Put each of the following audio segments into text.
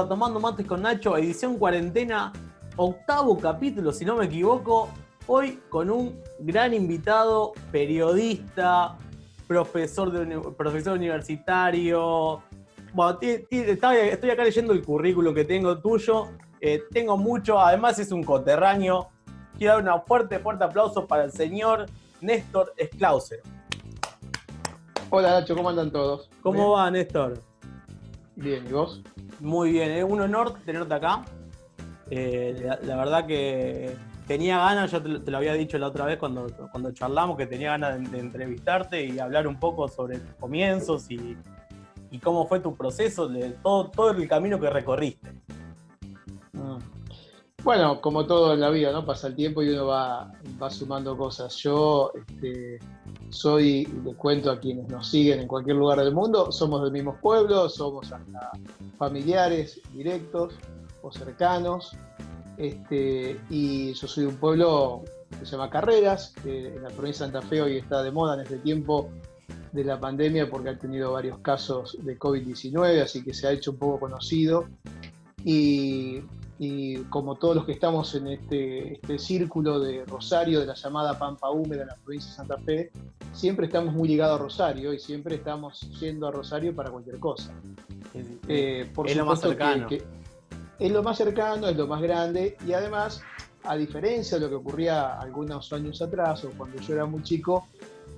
a Tomando Mates con Nacho, edición cuarentena, octavo capítulo, si no me equivoco. Hoy con un gran invitado, periodista, profesor, de, profesor universitario. Bueno, estoy acá leyendo el currículum que tengo tuyo. Eh, tengo mucho, además es un coterráneo. Quiero dar un fuerte, fuerte aplauso para el señor Néstor Esclauser. Hola Nacho, ¿cómo andan todos? ¿Cómo va Néstor? Bien, ¿y vos? Muy bien, es un honor tenerte acá. Eh, la, verdad que tenía ganas, yo te, lo había dicho la otra vez cuando, cuando charlamos, que tenía ganas de, entrevistarte y hablar un poco sobre tus comienzos y, cómo fue tu proceso, de todo, todo el camino que recorriste. Bueno, como todo en la vida, ¿no? Pasa el tiempo y uno va, va sumando cosas. Yo este, soy, les cuento a quienes nos siguen en cualquier lugar del mundo, somos del mismo pueblo, somos hasta familiares directos o cercanos. Este, y yo soy de un pueblo que se llama Carreras, que en la provincia de Santa Fe hoy está de moda en este tiempo de la pandemia porque ha tenido varios casos de COVID-19, así que se ha hecho un poco conocido. Y y como todos los que estamos en este, este, círculo de Rosario, de la llamada Pampa Húmeda en la provincia de Santa Fe, siempre estamos muy ligados a Rosario y siempre estamos yendo a Rosario para cualquier cosa. Eh, es lo más cercano. es lo más cercano, es lo más grande y además, a diferencia de lo que ocurría algunos años atrás o cuando yo era muy chico,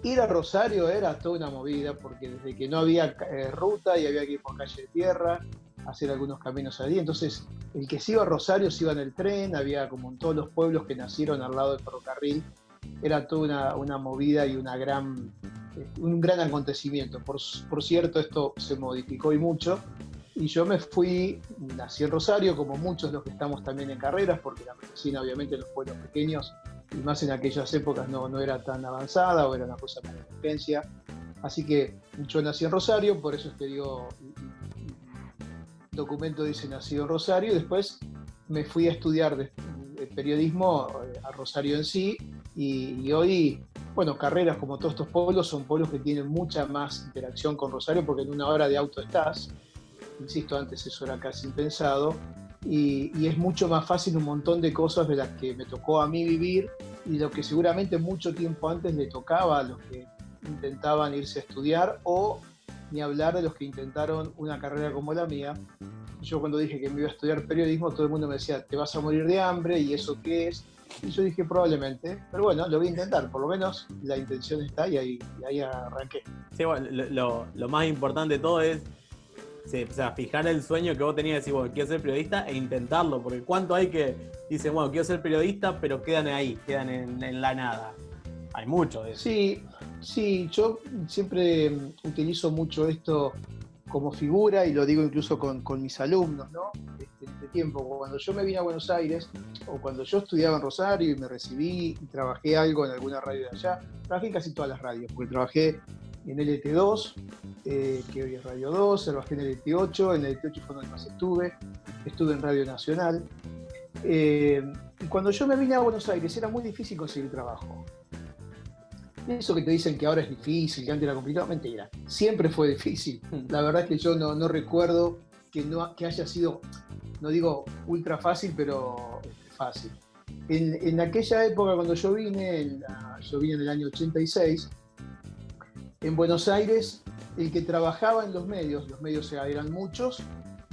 ir a Rosario era toda una movida porque desde que no había eh, ruta y había que ir por calle de tierra, hacer algunos caminos allí. Entonces, el que se iba a Rosario se iba en el tren, había como en todos los pueblos que nacieron al lado del ferrocarril, era toda una, movida y una gran, eh, un gran acontecimiento. Por, por, cierto, esto se modificó y mucho. Y yo me fui, nací en Rosario, como muchos de los que estamos también en carreras, porque la medicina obviamente en los pueblos pequeños, y más en aquellas épocas no, no era tan avanzada o era una cosa para emergencia. Así que yo nací en Rosario, por eso es que digo, documento dice nacido Rosario, y después me fui a estudiar de, periodismo eh, a Rosario en sí, y, hoy, bueno, carreras como todos estos pueblos son pueblos que tienen mucha más interacción con Rosario, porque en una hora de auto estás, insisto, antes eso era casi impensado, y, y, es mucho más fácil un montón de cosas de las que me tocó a mí vivir y lo que seguramente mucho tiempo antes le tocaba a los que intentaban irse a estudiar o ni hablar de los que intentaron una carrera como la mía. Yo cuando dije que me iba a estudiar periodismo, todo el mundo me decía, te vas a morir de hambre, ¿y eso qué es? Y yo dije, probablemente, pero bueno, lo voy a intentar, por lo menos la intención está y ahí, ahí arranqué. Sí, bueno, lo, lo, más importante de todo es o sea, fijar el sueño que vos tenías de decir, bueno, quiero ser periodista e intentarlo, porque cuánto hay que dicen, bueno, quiero ser periodista, pero quedan ahí, quedan en, en la nada. Hay mucho de eso. Sí, Sí, yo siempre mm, utilizo mucho esto como figura y lo digo incluso con, mis alumnos, ¿no? Este, este tiempo, cuando yo me vine a Buenos Aires o cuando yo estudiaba en Rosario y me recibí y trabajé algo en alguna radio de allá, trabajé en casi todas las radios, porque trabajé en LT2, eh, que hoy es Radio 2, trabajé en LT8, en LT8 fue donde más estuve, estuve en Radio Nacional. Eh, y cuando yo me vine a Buenos Aires era muy difícil conseguir trabajo. Eso que te dicen que ahora es difícil, que antes era complicado, mentira. Siempre fue difícil. Hmm. La verdad es que yo no, recuerdo que, no, que haya sido, no digo ultra fácil, pero este, fácil. En, aquella época, cuando yo vine, yo vine en el año 86, en Buenos Aires, el que trabajaba en los medios, los medios eran muchos,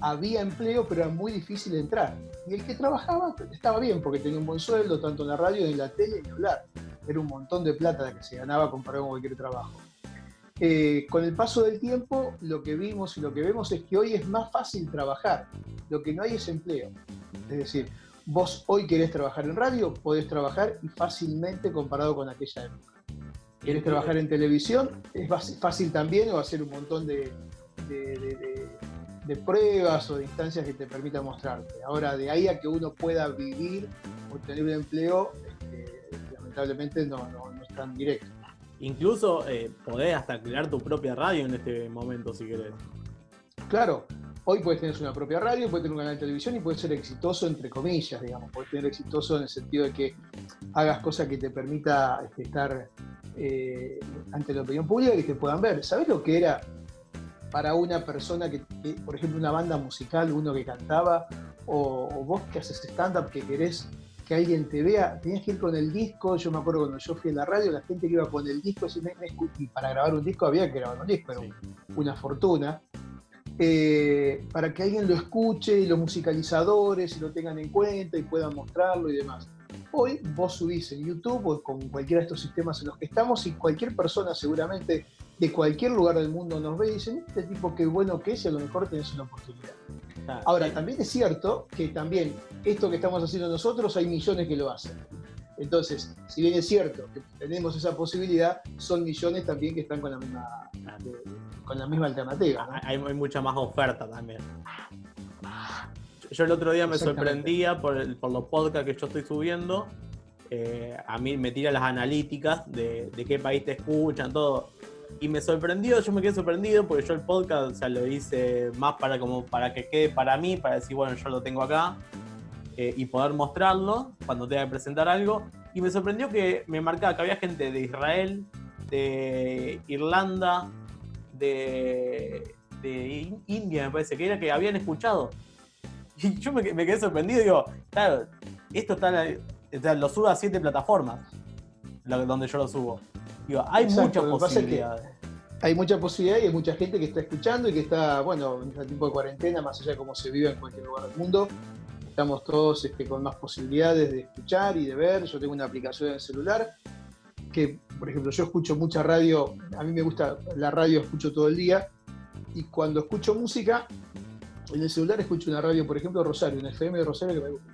había empleo, pero era muy difícil entrar. Y el que trabajaba estaba bien, porque tenía un buen sueldo, tanto en la radio, en la tele, y hablar era un montón de plata la que se ganaba comparado con cualquier trabajo. Eh, con el paso del tiempo, lo que vimos y lo que vemos es que hoy es más fácil trabajar. Lo que no hay es empleo. Es decir, vos hoy querés trabajar en radio, podés trabajar y fácilmente comparado con aquella época. ¿Querés trabajar en televisión? Es fácil también o hacer un montón de, de, pruebas o de instancias que te permitan mostrarte. Ahora, de ahí a que uno pueda vivir o tener un empleo, lamentablemente no, no, es tan directo. Incluso eh, podés hasta crear tu propia radio en este momento si querés. Claro, hoy puedes tener una propia radio, puedes tener un canal de televisión y puedes ser exitoso entre comillas, digamos. Puedes tener exitoso en el sentido de que hagas cosas que te permita este, estar eh, ante la opinión pública y que te puedan ver. ¿Sabes lo que era para una persona que, por ejemplo, una banda musical, uno que cantaba, o, vos que haces stand-up, que querés que alguien te vea, tenías que ir con el disco, yo me acuerdo cuando yo fui a la radio, la gente que iba con el disco, y para grabar un disco había que grabar un disco, era una fortuna. Eh, para que alguien lo escuche y los musicalizadores y lo tengan en cuenta y puedan mostrarlo y demás. Hoy vos subís en YouTube o con cualquiera de estos sistemas en los que estamos y cualquier persona seguramente de cualquier lugar del mundo nos ve y dice, este tipo qué bueno que es y a lo mejor tenés una oportunidad. Ahora, también es cierto que también esto que estamos haciendo nosotros hay millones que lo hacen. Entonces, si bien es cierto que tenemos esa posibilidad, son millones también que están con la misma, con la misma alternativa. Hay, hay mucha más oferta también. Yo el otro día me sorprendía por, por los podcasts que yo estoy subiendo. Eh, a mí me tira las analíticas de, qué país te escuchan, todo. Y me sorprendió, yo me quedé sorprendido porque yo el podcast o sea, lo hice más para, como para que quede para mí, para decir, bueno, yo lo tengo acá eh, y poder mostrarlo cuando tenga que presentar algo. Y me sorprendió que me marcaba que había gente de Israel, de Irlanda, de, de India, me parece que era, que habían escuchado. Y yo me, quedé sorprendido, digo, claro, esto está, lo subo a siete plataformas, donde yo lo subo. Digo, hay muchas posibilidades. Hay mucha posibilidad y hay mucha gente que está escuchando y que está, bueno, en este tiempo de cuarentena, más allá de cómo se vive en cualquier lugar del mundo, estamos todos este, con más posibilidades de escuchar y de ver. Yo tengo una aplicación en el celular que, por ejemplo, yo escucho mucha radio, a mí me gusta la radio, escucho todo el día, y cuando escucho música, en el celular escucho una radio, por ejemplo, Rosario, una FM de Rosario que me gusta.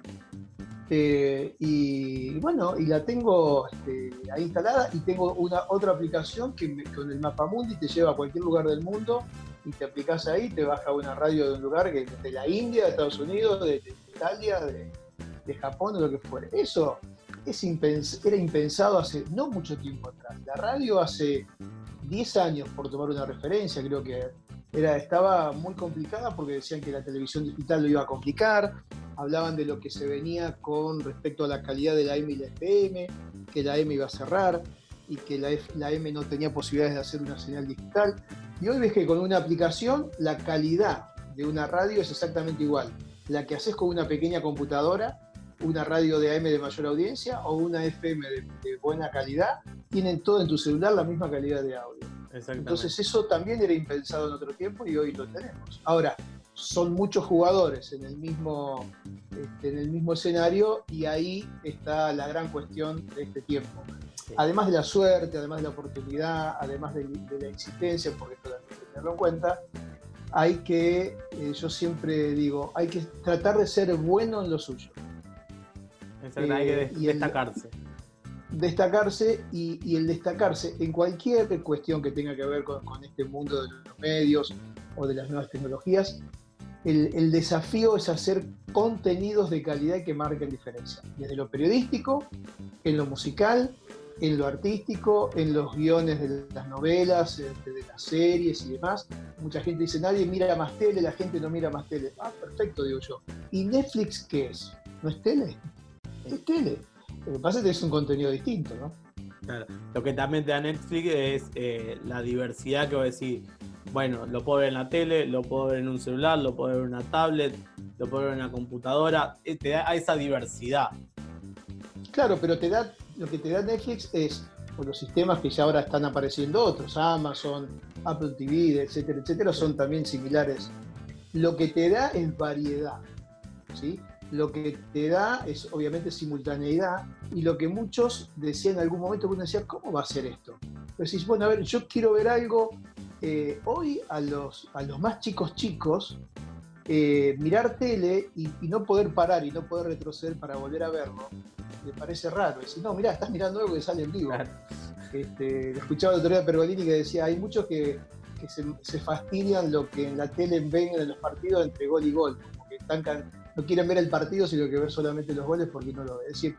Eh, y bueno, y la tengo este, ahí instalada y tengo una otra aplicación que con el mapa mundi te lleva a cualquier lugar del mundo y te aplicas ahí, te baja una radio de un lugar que de la India, de Estados Unidos, de, Italia, de, Japón, de lo que fuera. Eso es era impensado hace no mucho tiempo atrás. La radio hace 10 años, por tomar una referencia, creo que era, estaba muy complicada porque decían que la televisión digital lo iba a complicar, hablaban de lo que se venía con respecto a la calidad de la M y la FM, que la M iba a cerrar y que la, la M no tenía posibilidades de hacer una señal digital. Y hoy ves que con una aplicación la calidad de una radio es exactamente igual. La que haces con una pequeña computadora, una radio de AM de mayor audiencia o una FM de, de buena calidad, tienen todo en tu celular la misma calidad de audio. Entonces eso también era impensado en otro tiempo y hoy lo tenemos. Ahora, son muchos jugadores en el mismo, este, en el mismo escenario y ahí está la gran cuestión de este tiempo. Además de la suerte, además de la oportunidad, además de, la existencia, porque esto hay que tenerlo en cuenta, hay que, eh, yo siempre digo, hay que tratar de ser bueno en lo suyo. hay que eh, destacarse destacarse y, el destacarse en cualquier cuestión que tenga que ver con, este mundo de los medios o de las nuevas tecnologías, el, desafío es hacer contenidos de calidad que marquen diferencia, desde lo periodístico, en lo musical, en lo artístico, en los guiones de las novelas, este, de las series y demás. Mucha gente dice, nadie mira más tele, la gente no mira más tele. Ah, perfecto, digo yo. ¿Y Netflix qué es? ¿No es tele? Es tele. Lo que pasa es que es un contenido distinto, ¿no? Claro. Lo que también te da Netflix es eh, la diversidad que voy a decir. Bueno, lo puedo ver en la tele, lo puedo ver en un celular, lo puedo ver en una tablet, lo puedo ver en una computadora. Eh, te da esa diversidad. Claro, pero te da, lo que te da Netflix es por los sistemas que ya ahora están apareciendo otros, Amazon, Apple TV, etcétera, etcétera, son también similares. Lo que te da es variedad. ¿sí? Lo que te da es obviamente simultaneidad y lo que muchos decían en algún momento, uno decía, ¿cómo va a ser esto? decís, bueno, a ver, yo quiero ver algo, eh, hoy a los, a los más chicos chicos, eh, mirar tele y, no poder parar y no poder retroceder para volver a verlo, me parece raro. Decir, no, mira, estás mirando algo que sale en vivo. Este, escuchaba otro día Pergolini que decía, hay muchos que, se, se, fastidian lo que en la tele ven en los partidos entre gol y gol, porque están no quieren ver el partido, sino que ver solamente los goles porque no lo ven. Es decir,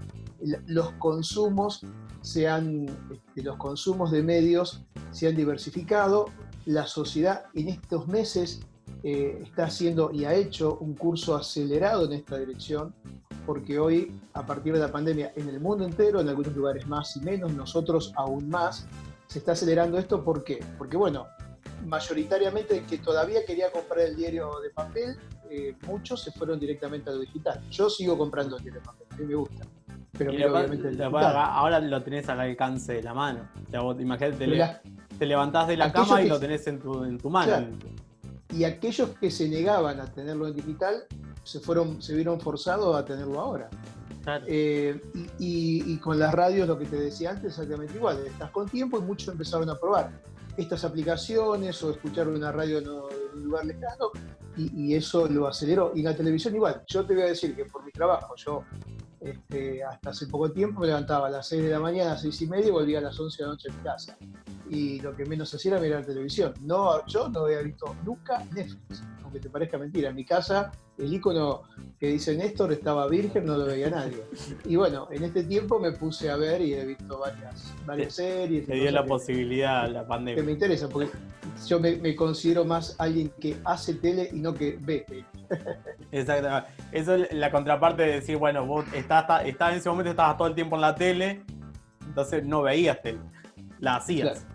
los consumos se han, este, los consumos de medios se han diversificado. La sociedad en estos meses eh, está haciendo y ha hecho un curso acelerado en esta dirección, porque hoy, a partir de la pandemia, en el mundo entero, en algunos lugares más y menos, nosotros aún más, se está acelerando esto. ¿Por qué? Porque, bueno, mayoritariamente que todavía quería comprar el diario de papel, eh, muchos se fueron directamente a lo digital. Yo sigo comprando el diario de papel, a mí me gusta. Pero obviamente ahora lo tenés al alcance de la mano. imagínate, te, levantás de la cama y lo tenés en tu, en tu mano. Y aquellos que se negaban a tenerlo en digital se, fueron, se vieron forzados a tenerlo ahora. Eh, y, con las radios, lo que te decía antes, exactamente igual. Estás con tiempo y muchos empezaron a probar estas aplicaciones o escuchar una radio en un lugar lejano y, eso lo aceleró. Y la televisión igual. Yo te voy a decir que por mi trabajo, yo este, hasta hace poco tiempo me levantaba a las 6 de la mañana, a las 6 y media y volvía a las 11 de la noche en mi casa. Y lo que menos hacía era mirar televisión. No, yo no había visto nunca Netflix, aunque te parezca mentira. En mi casa el icono que dice Néstor estaba virgen, no lo veía nadie. Y bueno, en este tiempo me puse a ver y he visto varias, varias series. Me dio la posibilidad la pandemia. Que me interesa, porque yo me, considero más alguien que hace tele y no que ve tele. Exactamente. Eso es la contraparte de decir, bueno, vos estás, en ese momento estabas todo el tiempo en la tele, entonces no veías tele, la hacías.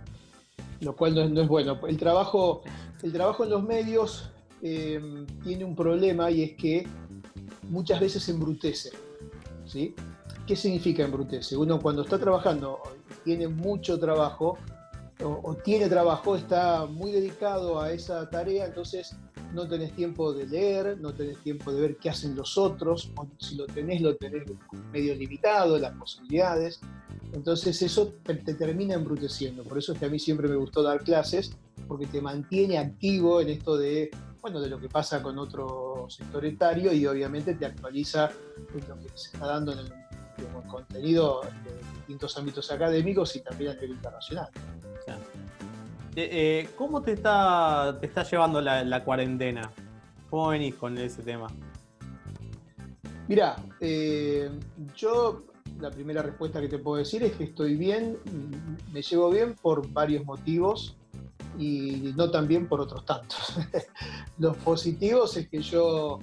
Lo cual no es, no es bueno. El trabajo, el trabajo en los medios Em, tiene un problema y es que muchas veces embrutece. ¿sí? ¿Qué significa embrutece? Uno cuando está trabajando, tiene mucho trabajo, o, tiene trabajo, está muy dedicado a esa tarea, entonces no tenés tiempo de leer, no tenés tiempo de ver qué hacen los otros, o si lo tenés, lo tenés medio limitado, las posibilidades. Entonces eso te, te termina embruteciendo. Por eso es que a mí siempre me gustó dar clases, porque te mantiene activo en esto de bueno, de lo que pasa con otro sector etario y obviamente te actualiza lo que se está dando en el, contenido de distintos ámbitos académicos y también a nivel internacional. Eh, eh, ¿Cómo te está, te está llevando la, cuarentena? ¿Cómo venís con ese tema? Mira, eh, yo la primera respuesta que te puedo decir es que estoy bien, me llevo bien por varios motivos y no también por otros tantos. Los positivos es que yo,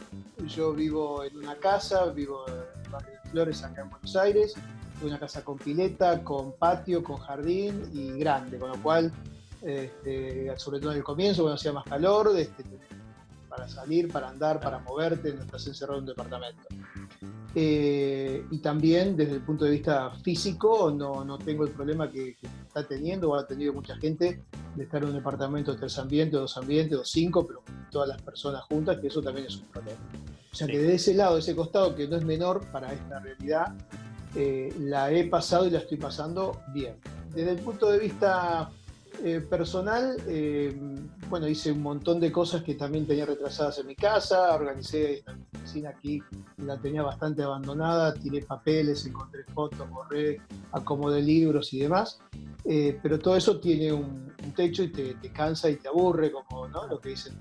yo vivo en una casa, vivo en Barrio de Flores, acá en Buenos Aires, una casa con pileta, con patio, con jardín y grande, con lo cual, este, sobre todo en el comienzo, cuando hacía más calor, este, para salir, para andar, para moverte, no estás encerrado en un departamento. Eh, y también desde el punto de vista físico no, no tengo el problema que, está teniendo o ha tenido mucha gente de estar en un departamento de tres ambientes, dos ambientes, o cinco, pero todas las personas juntas, que eso también es un problema. O sea que de ese lado, de ese costado, que no es menor para esta realidad, eh, la he pasado y la estoy pasando bien. Desde el punto de vista eh, personal, eh, bueno, hice un montón de cosas que también tenía retrasadas en mi casa, organicé esta oficina aquí, la tenía bastante abandonada, tiré papeles, encontré fotos, borré, acomodé libros y demás, eh, pero todo eso tiene un, techo y te, cansa y te aburre, como ¿no? lo que dicen,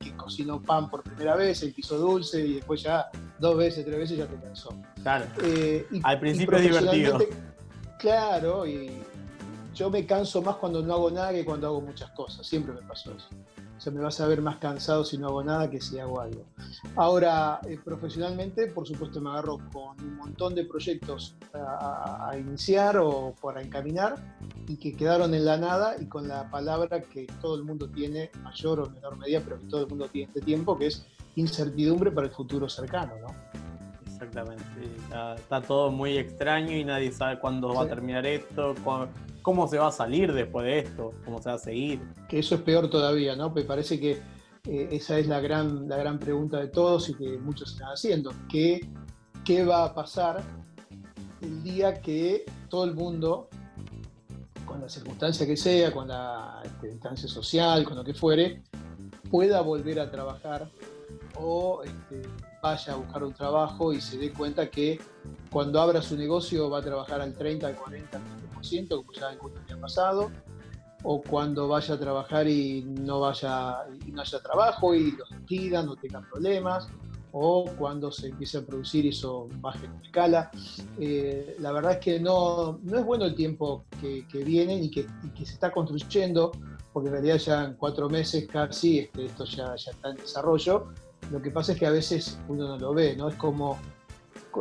que cocinó pan por primera vez, el piso dulce y después ya dos veces, tres veces ya te cansó. Claro. Al principio es divertido. Claro, y yo me canso más cuando no hago nada que cuando hago muchas cosas, siempre me pasó eso. O sea, me vas a ver más cansado si no hago nada que si hago algo. Ahora, eh, profesionalmente, por supuesto, me agarro con un montón de proyectos a, iniciar o para encaminar y que quedaron en la nada y con la palabra que todo el mundo tiene, mayor o menor medida, pero que todo el mundo tiene este tiempo, que es incertidumbre para el futuro cercano, ¿no? Exactamente. Está, todo muy extraño y nadie sabe cuándo va a terminar esto, cómo se va a salir después de esto, cómo se va a seguir. Que eso es peor todavía, ¿no? Me parece que eh, esa es la gran, la gran pregunta de todos y que muchos están haciendo. ¿Qué, ¿Qué va a pasar el día que todo el mundo, con la circunstancia que sea, con la este, instancia social, con lo que fuere, pueda volver a trabajar o este, vaya a buscar un trabajo y se dé cuenta que cuando abra su negocio va a trabajar al 30, al 40, al 50%, como ya el año pasado, o cuando vaya a trabajar y no, vaya, no haya trabajo y lo despidan, no tengan problemas, o cuando se empiece a producir y eso baje en escala. Eh, la verdad es que no, no es bueno el tiempo que, viene y que, que, se está construyendo, porque en realidad ya en cuatro meses casi este, esto ya, ya está en desarrollo, lo que pasa es que a veces uno no lo ve, ¿no? Es como,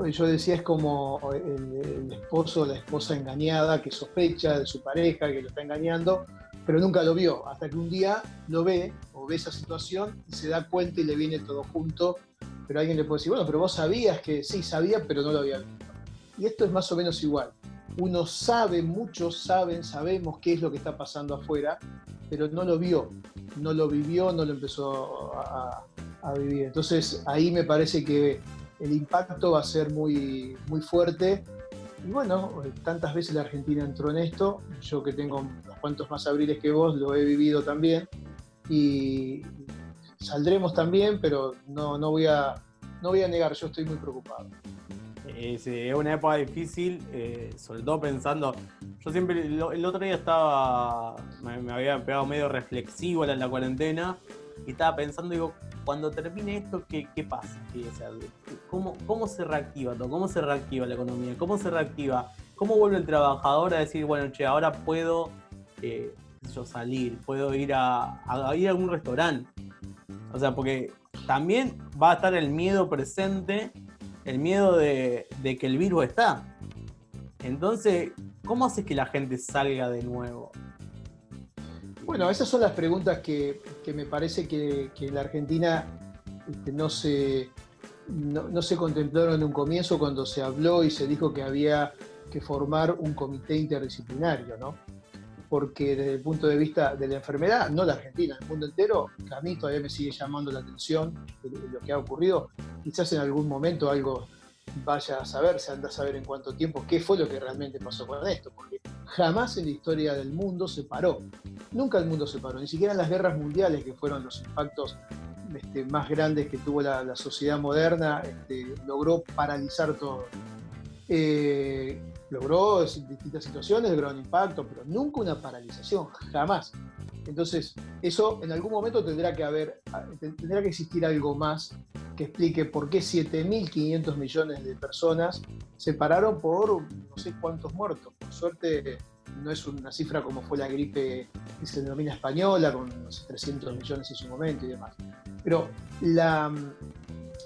yo decía, es como el, esposo o la esposa engañada que sospecha de su pareja, que lo está engañando, pero nunca lo vio, hasta que un día lo ve o ve esa situación y se da cuenta y le viene todo junto, pero alguien le puede decir, bueno, pero vos sabías que sí, sabía, pero no lo había visto. Y esto es más o menos igual. Uno sabe, muchos saben, sabemos qué es lo que está pasando afuera, pero no lo vio, no lo vivió, no lo empezó a vivir. Entonces ahí me parece que el impacto va a ser muy, muy fuerte. Y bueno, tantas veces la Argentina entró en esto, yo que tengo unos cuantos más abriles que vos, lo he vivido también. Y saldremos también, pero no, no, voy, a, no voy a negar, yo estoy muy preocupado. Es, una época difícil, eh, sobre todo pensando, yo siempre, el, otro día estaba, me, había pegado medio reflexivo en la cuarentena y estaba pensando, digo, cuando termine esto, ¿qué, pasa? ¿cómo, ¿Cómo se reactiva todo? ¿Cómo se reactiva la economía? ¿Cómo se reactiva? ¿Cómo vuelve el trabajador a decir, bueno, che, ahora puedo eh, yo, salir, puedo ir a, ir a algún restaurante? O sea, porque también va a estar el miedo presente, el miedo de que el virus está. Entonces, ¿cómo haces que la gente salga de nuevo? Bueno, esas son las preguntas que, me parece que, en la Argentina este, no, se, no, se contemplaron en un comienzo cuando se habló y se dijo que había que formar un comité interdisciplinario, ¿no? Porque desde el punto de vista de la enfermedad, no la Argentina, el mundo entero, a mí todavía me sigue llamando la atención lo que ha ocurrido. Quizás en algún momento algo vaya a saber, se anda a saber en cuánto tiempo, qué fue lo que realmente pasó con esto, porque jamás en la historia del mundo se paró. Nunca el mundo se paró, ni siquiera en las guerras mundiales, que fueron los impactos este, más grandes que tuvo la, sociedad moderna, este, logró paralizar todo. Eh, logró distintas situaciones, logró un impacto, pero nunca una paralización, jamás. Entonces, eso en algún momento tendrá que haber, tendrá que existir algo más que explique por qué 7.500 millones de personas se pararon por no sé cuántos muertos. Por suerte no es una cifra como fue la gripe que se denomina española, con 300 millones en su momento y demás. Pero la,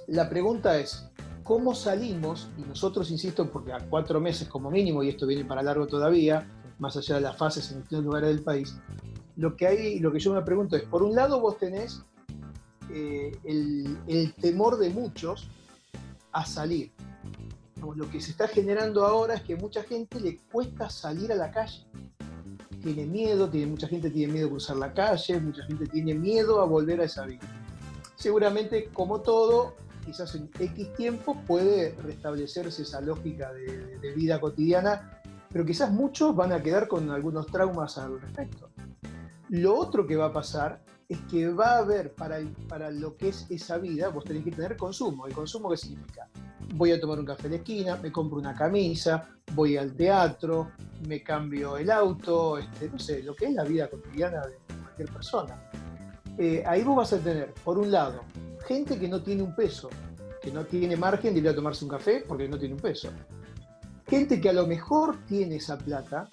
la pregunta es, ¿cómo salimos? Y nosotros, insisto, porque a cuatro meses como mínimo, y esto viene para largo todavía, más allá de las fases en distintos lugares del país, lo que hay, lo que yo me pregunto es, por un lado vos tenés eh, el, temor de muchos a salir. Lo que se está generando ahora es que mucha gente le cuesta salir a la calle. Tiene miedo, tiene, mucha gente tiene miedo a cruzar la calle, mucha gente tiene miedo a volver a esa vida. Seguramente, como todo, quizás en X tiempo puede restablecerse esa lógica de, vida cotidiana, pero quizás muchos van a quedar con algunos traumas al respecto. Lo otro que va a pasar es que va a haber para, para lo que es esa vida, vos tenés que tener consumo. ¿El consumo qué significa? Voy a tomar un café en la esquina, me compro una camisa, voy al teatro, me cambio el auto, este, no sé, lo que es la vida cotidiana de cualquier persona. Eh, ahí vos vas a tener, por un lado, gente que no tiene un peso, que no tiene margen de ir a tomarse un café porque no tiene un peso. Gente que a lo mejor tiene esa plata,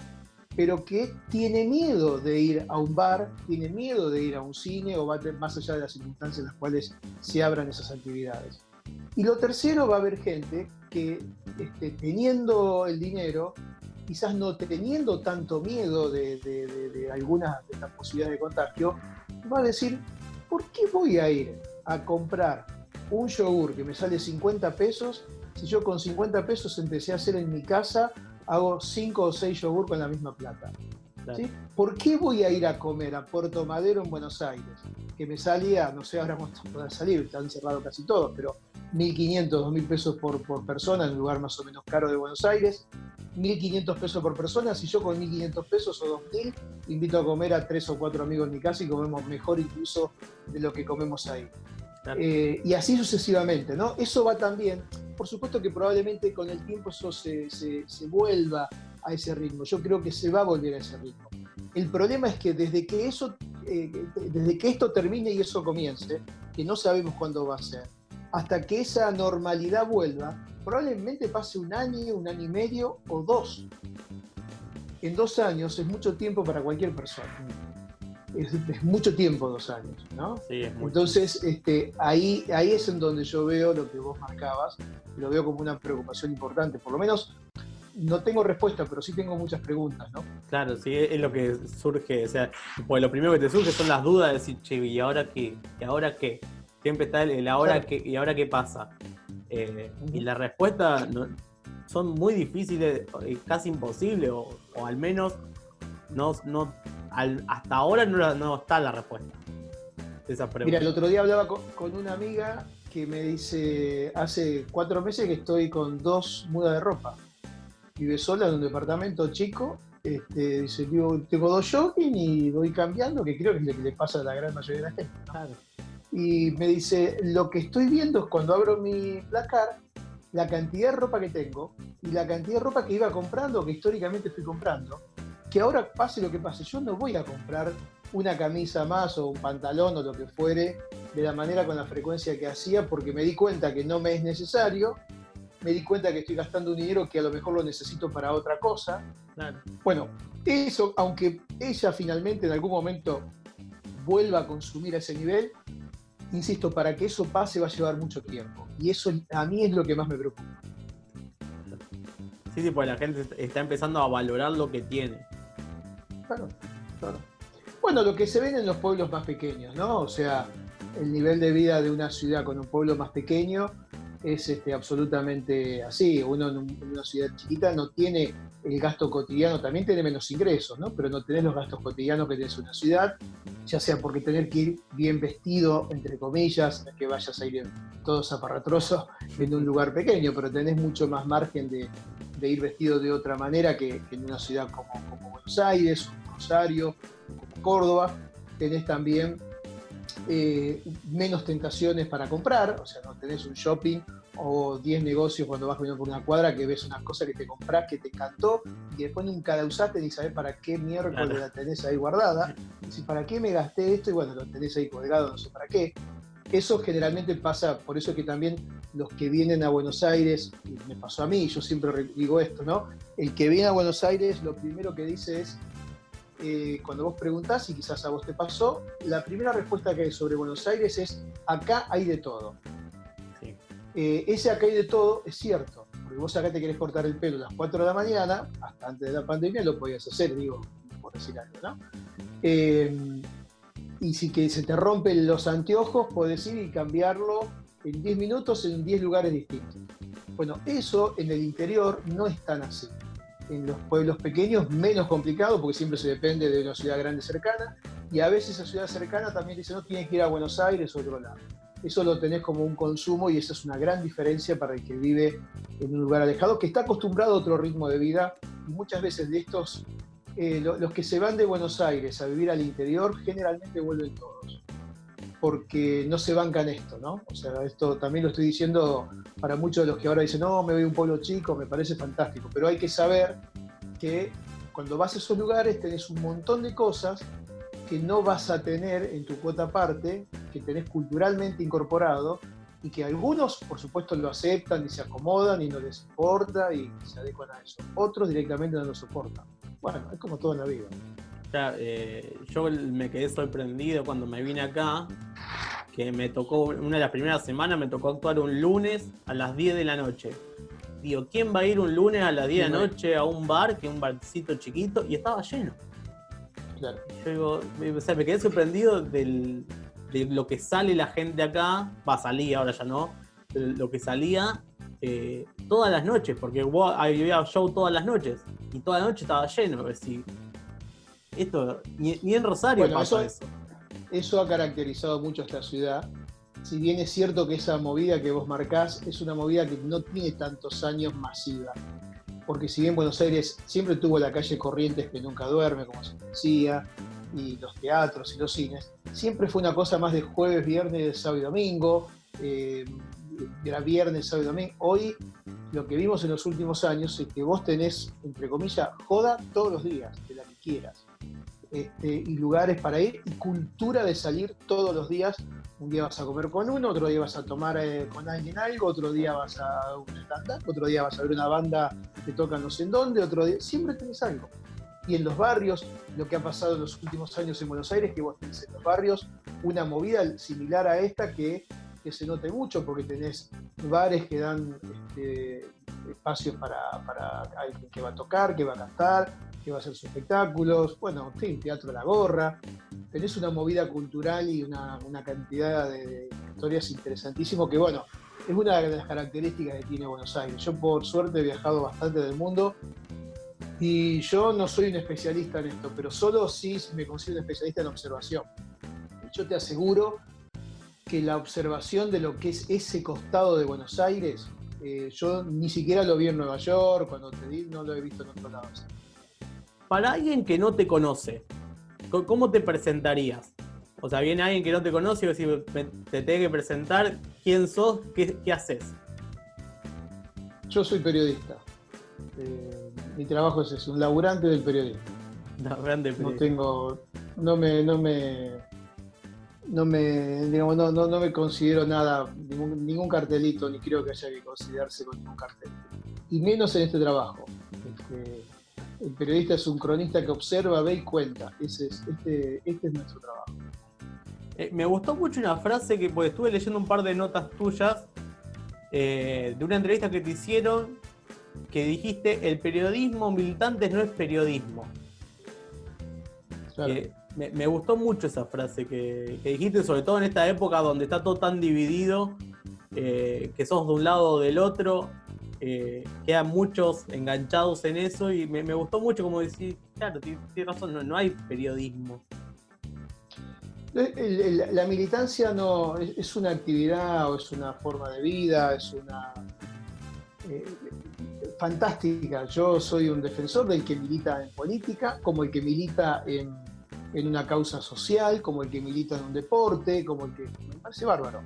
pero que tiene miedo de ir a un bar, tiene miedo de ir a un cine o va más allá de las circunstancias en las cuales se abran esas actividades. Y lo tercero, va a haber gente que este, teniendo el dinero, quizás no teniendo tanto miedo de, de algunas de estas posibilidades de contagio, va a decir, ¿por qué voy a ir a comprar un yogur que me sale 50 pesos si yo con 50 pesos empecé a hacer en mi casa hago cinco o seis yogur con la misma plata. ¿Por qué voy a ir a comer a Puerto Madero en Buenos Aires? Que me salía, no sé ahora cuánto puede salir, están cerrados casi todos, pero 1.500, 2.000 pesos por, por persona en un lugar más o menos caro de Buenos Aires. 1.500 pesos por persona, si yo con 1.500 pesos o 2.000 invito a comer a tres o cuatro amigos en mi casa y comemos mejor incluso de lo que comemos ahí. Eh, y así sucesivamente, ¿no? Eso va también, por supuesto que probablemente con el tiempo eso se, vuelva a ese ritmo. Yo creo que se va a volver a ese ritmo. El problema es que desde que eso, eh, desde que esto termine y eso comience, que no sabemos cuándo va a ser, hasta que esa normalidad vuelva, probablemente pase un año, un año y medio o dos. En dos años es mucho tiempo para cualquier persona es, mucho tiempo, dos años, ¿no? Sí, es Entonces, este, ahí, ahí es en donde yo veo lo que vos marcabas, lo veo como una preocupación importante, por lo menos no tengo respuesta, pero sí tengo muchas preguntas, ¿no? Claro, sí, es lo que surge, o sea, pues lo primero que te surge son las dudas de decir, che, ¿y ahora qué? ¿Y ahora qué? Siempre está el, ahora qué, ¿y ahora qué pasa? Eh, y la respuesta son muy difíciles, casi imposibles, o, al menos no, no hasta ahora no, no, está la respuesta. esa. Mira, el otro día hablaba con, una amiga que me dice, hace cuatro meses que estoy con dos mudas de ropa. Vive sola en un departamento chico este, dice, tengo dos jogging y voy cambiando, que creo que es lo que le pasa a la gran mayoría de la gente. Y me dice, lo que estoy viendo es cuando abro mi placar, la cantidad de ropa que tengo y la cantidad de ropa que iba comprando, que históricamente estoy comprando, que ahora pase lo que pase, yo no voy a comprar una camisa más o un pantalón o lo que fuere de la manera con la frecuencia que hacía porque me di cuenta que no me es necesario me di cuenta que estoy gastando un dinero que a lo mejor lo necesito para otra cosa. Bueno, eso, aunque ella finalmente en algún momento vuelva a consumir a ese nivel, insisto, para que eso pase va a llevar mucho tiempo. Y eso a mí es lo que más me preocupa. Sí, sí, pues la gente está empezando a valorar lo que tiene. Claro, claro. Bueno, lo que se ven en los pueblos más pequeños, ¿no? O sea, el nivel de vida de una ciudad con un pueblo más pequeño es este, absolutamente así. Uno en, una ciudad chiquita no tiene el gasto cotidiano, también tiene menos ingresos, ¿no? Pero no tenés los gastos cotidianos que tenés en una ciudad, ya sea porque tener que ir bien vestido, entre comillas, que vayas a ir todo zaparratroso en un lugar pequeño, pero tenés mucho más margen de, ir vestido de otra manera que, en una ciudad como, Buenos Aires, Rosario, como Córdoba. Tenés también eh, menos tentaciones para comprar, o sea, no tenés un shopping o 10 negocios cuando vas caminando por una cuadra que ves una cosa que te compras, que te encantó y después nunca la usaste ni sabes para qué miércoles la tenés ahí guardada. Si para qué me gasté esto y bueno, lo tenés ahí colgado, no sé para qué. Eso generalmente pasa, por eso que también los que vienen a Buenos Aires, y me pasó a mí, yo siempre digo esto, ¿no? El que viene a Buenos Aires lo primero que dice es, eh, cuando vos preguntás, y quizás a vos te pasó, la primera respuesta que hay sobre Buenos Aires es, acá hay de todo. Eh, ese acá hay de todo es cierto, porque vos acá te querés cortar el pelo a las 4 de la mañana, hasta antes de la pandemia lo podías hacer, digo, por decir algo, ¿no? Eh, y si que se te rompen los anteojos, podés ir y cambiarlo en 10 minutos en 10 lugares distintos. Bueno, eso en el interior no es tan así en los pueblos pequeños menos complicado porque siempre se depende de una ciudad grande cercana y a veces esa ciudad cercana también dice no tiene que ir a Buenos Aires o otro lado. Eso lo tenés como un consumo y esa es una gran diferencia para el que vive en un lugar alejado, que está acostumbrado a otro ritmo de vida muchas veces de estos, eh, los que se van de Buenos Aires a vivir al interior generalmente vuelven todos porque no se bancan esto, ¿no? O sea, esto también lo estoy diciendo para muchos de los que ahora dicen, no, me voy a un pueblo chico, me parece fantástico, pero hay que saber que cuando vas a esos lugares tenés un montón de cosas que no vas a tener en tu cuota parte, que tenés culturalmente incorporado y que algunos, por supuesto, lo aceptan y se acomodan y no les importa y se adecuan a eso. Otros directamente no lo soportan. Bueno, es como todo en la vida. Eh, yo me quedé sorprendido cuando me vine acá, que me tocó, una de las primeras semanas me tocó actuar un lunes a las 10 de la noche. Digo, ¿quién va a ir un lunes a las 10 de la noche a un bar, que es un barcito chiquito, y estaba lleno? Claro. Yo digo, o sea, me quedé sorprendido de lo que sale la gente acá, va a salir, ahora ya no, lo que salía eh, todas las noches, porque había show todas las noches, y toda la noche estaba lleno. Es decir, esto, ni, en Rosario pasa eso, eso. ha caracterizado mucho esta ciudad. Si bien es cierto que esa movida que vos marcás es una movida que no tiene tantos años masiva. Porque si bien Buenos Aires siempre tuvo la calle Corrientes que nunca duerme, como se decía, y los teatros y los cines, siempre fue una cosa más de jueves, viernes, sábado y domingo, eh, era viernes, sábado y domingo. Hoy lo que vimos en los últimos años es que vos tenés, entre comillas, joda todos los días, de la que quieras. Este, y lugares para ir y cultura de salir todos los días. Un día vas a comer con uno, otro día vas a tomar eh, con alguien algo, otro día vas a un stand otro día vas a ver una banda que toca no sé en dónde, otro día. Siempre tenés algo. Y en los barrios, lo que ha pasado en los últimos años en Buenos Aires, que vos tenés en los barrios una movida similar a esta que, que se note mucho, porque tenés bares que dan este, espacios para, para alguien que va a tocar, que va a cantar, que va a hacer sus espectáculos, bueno, en fin, Teatro la Gorra. Tenés una movida cultural y una, cantidad de, historias interesantísimas que, bueno, es una de las características que tiene Buenos Aires. Yo, por suerte, he viajado bastante del mundo y yo no soy un especialista en esto, pero solo sí me considero un especialista en observación. Yo te aseguro que la observación de lo que es ese costado de Buenos Aires, eh, yo ni siquiera lo vi en Nueva York, cuando te di, no lo he visto en otro lado. Para alguien que no te conoce, ¿cómo te presentarías? O sea, viene alguien que no te conoce y te tengo que presentar quién sos, qué, haces. Yo soy periodista. Eh, mi trabajo es eso, un laburante del periodismo. Laburante No tengo, no me, no me, no me, digamos, no, no, me considero nada, ningún, cartelito, ni creo que haya que considerarse con ningún cartel. Y menos en este trabajo. Este, el periodista es un cronista que observa, ve y cuenta. Ese es, este, este es nuestro trabajo. Eh, me gustó mucho una frase que pues, estuve leyendo un par de notas tuyas eh, de una entrevista que te hicieron que dijiste el periodismo militante no es periodismo. Eh, me, gustó mucho esa frase que, dijiste, sobre todo en esta época donde está todo tan dividido, que sos de un lado o del otro, eh, quedan muchos enganchados en eso y me, gustó mucho como decir, claro, tienes razón, no, hay periodismo. La militancia no es una actividad o es una forma de vida, es una eh, fantástica. Yo soy un defensor del que milita en política, como el que milita en, en, una causa social, como el que milita en un deporte, como el que me parece bárbaro.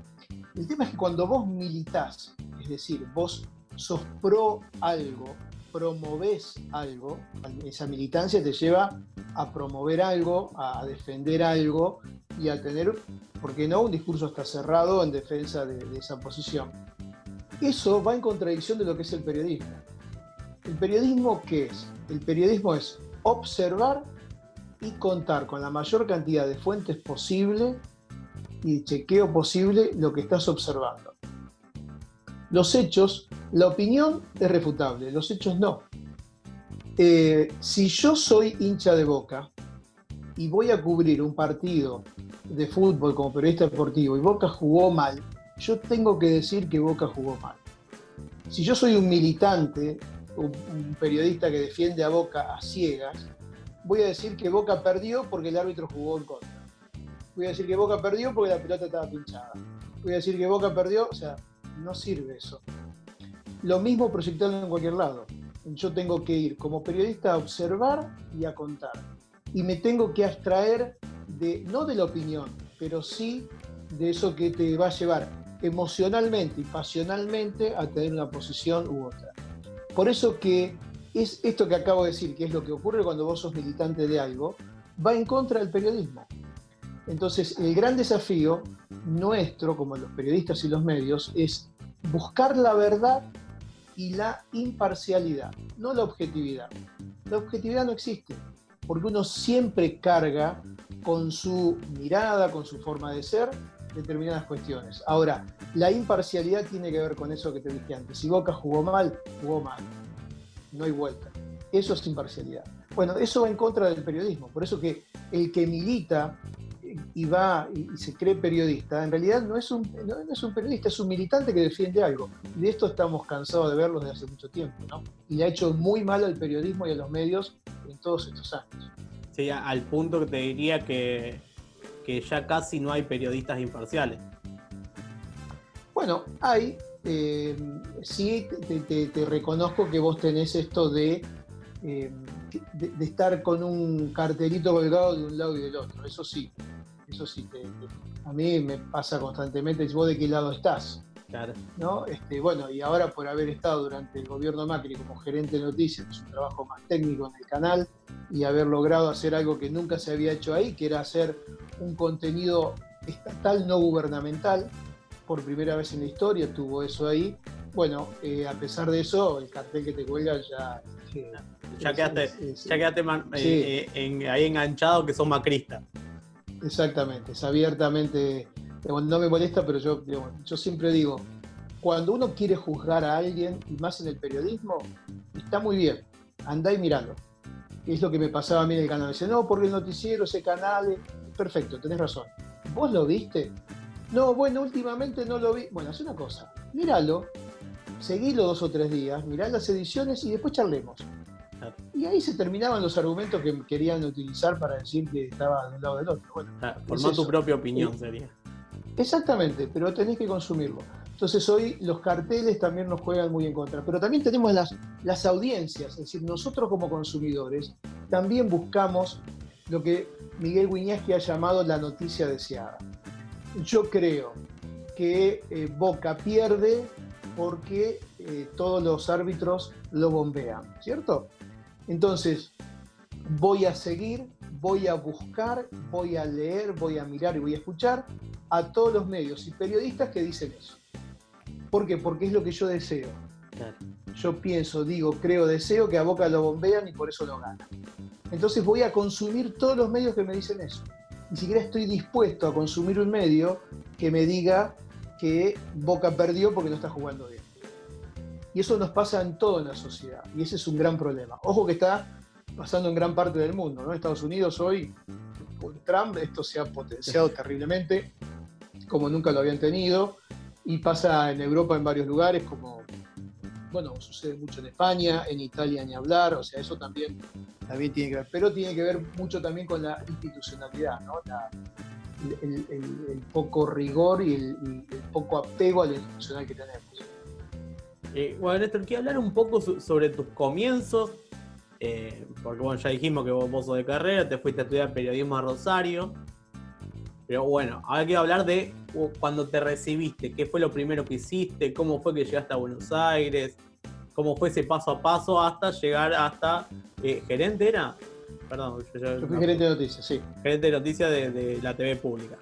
El tema es que cuando vos militás, es decir, vos sos pro algo, promoves algo, esa militancia te lleva a promover algo, a defender algo y a tener, ¿por qué no?, un discurso hasta cerrado en defensa de, esa posición. Eso va en contradicción de lo que es el periodismo. ¿El periodismo qué es? El periodismo es observar y contar con la mayor cantidad de fuentes posible y chequeo posible lo que estás observando. Los hechos, la opinión es refutable, los hechos no. Eh, si yo soy hincha de Boca y voy a cubrir un partido de fútbol como periodista deportivo y Boca jugó mal, yo tengo que decir que Boca jugó mal. Si yo soy un militante, un, un periodista que defiende a Boca a ciegas, voy a decir que Boca perdió porque el árbitro jugó en contra. Voy a decir que Boca perdió porque la pelota estaba pinchada. Voy a decir que Boca perdió, o sea, no sirve eso. Lo mismo proyectarlo en cualquier lado. Yo tengo que ir como periodista a observar y a contar. Y me tengo que abstraer de, no de la opinión, pero sí de eso que te va a llevar emocionalmente y pasionalmente a tener una posición u otra. Por eso que es esto que acabo de decir, que es lo que ocurre cuando vos sos militante de algo, va en contra del periodismo. Entonces, el gran desafío nuestro, como los periodistas y los medios, es buscar la verdad y la imparcialidad, no la objetividad. La objetividad no existe, porque uno siempre carga con su mirada, con su forma de ser, determinadas cuestiones. Ahora, la imparcialidad tiene que ver con eso que te dije antes. Si Boca jugó mal, jugó mal. No hay vuelta. Eso es imparcialidad. Bueno, eso va en contra del periodismo. Por eso que el que milita y va y, se cree periodista, en realidad no es, un, no, es un periodista, es un militante que defiende algo. Y de esto estamos cansados de verlo desde hace mucho tiempo, ¿no? Y le ha hecho muy mal al periodismo y a los medios en todos estos años. Sí, al punto que te diría que, que ya casi no hay periodistas imparciales. Bueno, hay. Eh, sí, te, reconozco que vos tenés esto de, eh, de, de, estar con un cartelito colgado de un lado y del otro. Eso sí, eso sí, a mí me pasa constantemente, es vos de qué lado estás. Claro. ¿no? Este, bueno, y ahora por haber estado durante el gobierno Macri como gerente de noticias, es un trabajo más técnico en el canal, y haber logrado hacer algo que nunca se había hecho ahí, que era hacer un contenido estatal no gubernamental, por primera vez en la historia tuvo eso ahí. Bueno, eh, a pesar de eso, el cartel que te cuelga ya... ya quedaste, ya quedaste eh, eh, ahí enganchado que son macristas. Exactamente, es abiertamente, no me molesta, pero yo, yo siempre digo, cuando uno quiere juzgar a alguien, y más en el periodismo, está muy bien, andá y miralo. es lo que me pasaba a mí en el canal. Dice, no, porque el noticiero, ese canal, perfecto, tenés razón. ¿Vos lo viste? No, bueno, últimamente no lo vi. Bueno, haz una cosa, míralo, seguilo dos o tres días, mirá las ediciones y después charlemos. Y ahí se terminaban los argumentos que querían utilizar para decir que estaba de un lado del otro. Bueno, formó tu propia opinión, sería. Exactamente, pero tenés que consumirlo. Entonces hoy los carteles también nos juegan muy en contra, pero también tenemos las, las audiencias, es decir, nosotros como consumidores también buscamos lo que Miguel Wiñaski ha llamado la noticia deseada. Yo creo que eh, Boca pierde porque eh, todos los árbitros lo bombean, ¿cierto? Entonces, voy a seguir, voy a buscar, voy a leer, voy a mirar y voy a escuchar a todos los medios y periodistas que dicen eso. ¿Por qué? Porque es lo que yo deseo. Yo pienso, digo, creo, deseo que a Boca lo bombean y por eso lo ganan. Entonces voy a consumir todos los medios que me dicen eso. Ni siquiera estoy dispuesto a consumir un medio que me diga que Boca perdió porque no está jugando bien. Y eso nos pasa en toda la sociedad. Y ese es un gran problema. Ojo que está pasando en gran parte del mundo. ¿no? Estados Unidos hoy, con Trump, esto se ha potenciado terriblemente, como nunca lo habían tenido y pasa en Europa en varios lugares, como, bueno, sucede mucho en España, en Italia ni hablar, o sea, eso también, también tiene que ver, pero tiene que ver mucho también con la institucionalidad, ¿no? el, poco rigor y el, poco apego a lo institucional que tenemos. Eh, bueno, Néstor, quiero hablar un poco sobre tus comienzos, eh, porque bueno, ya dijimos que vos, vos sos de carrera, te fuiste a estudiar periodismo a Rosario, pero bueno, ahora quiero hablar de uh, cuando te recibiste, qué fue lo primero que hiciste, cómo fue que llegaste a Buenos Aires, cómo fue ese paso a paso hasta llegar hasta eh, gerente era. Perdón, yo, fui gerente de noticias, sí. Gerente de noticias de, la TV pública.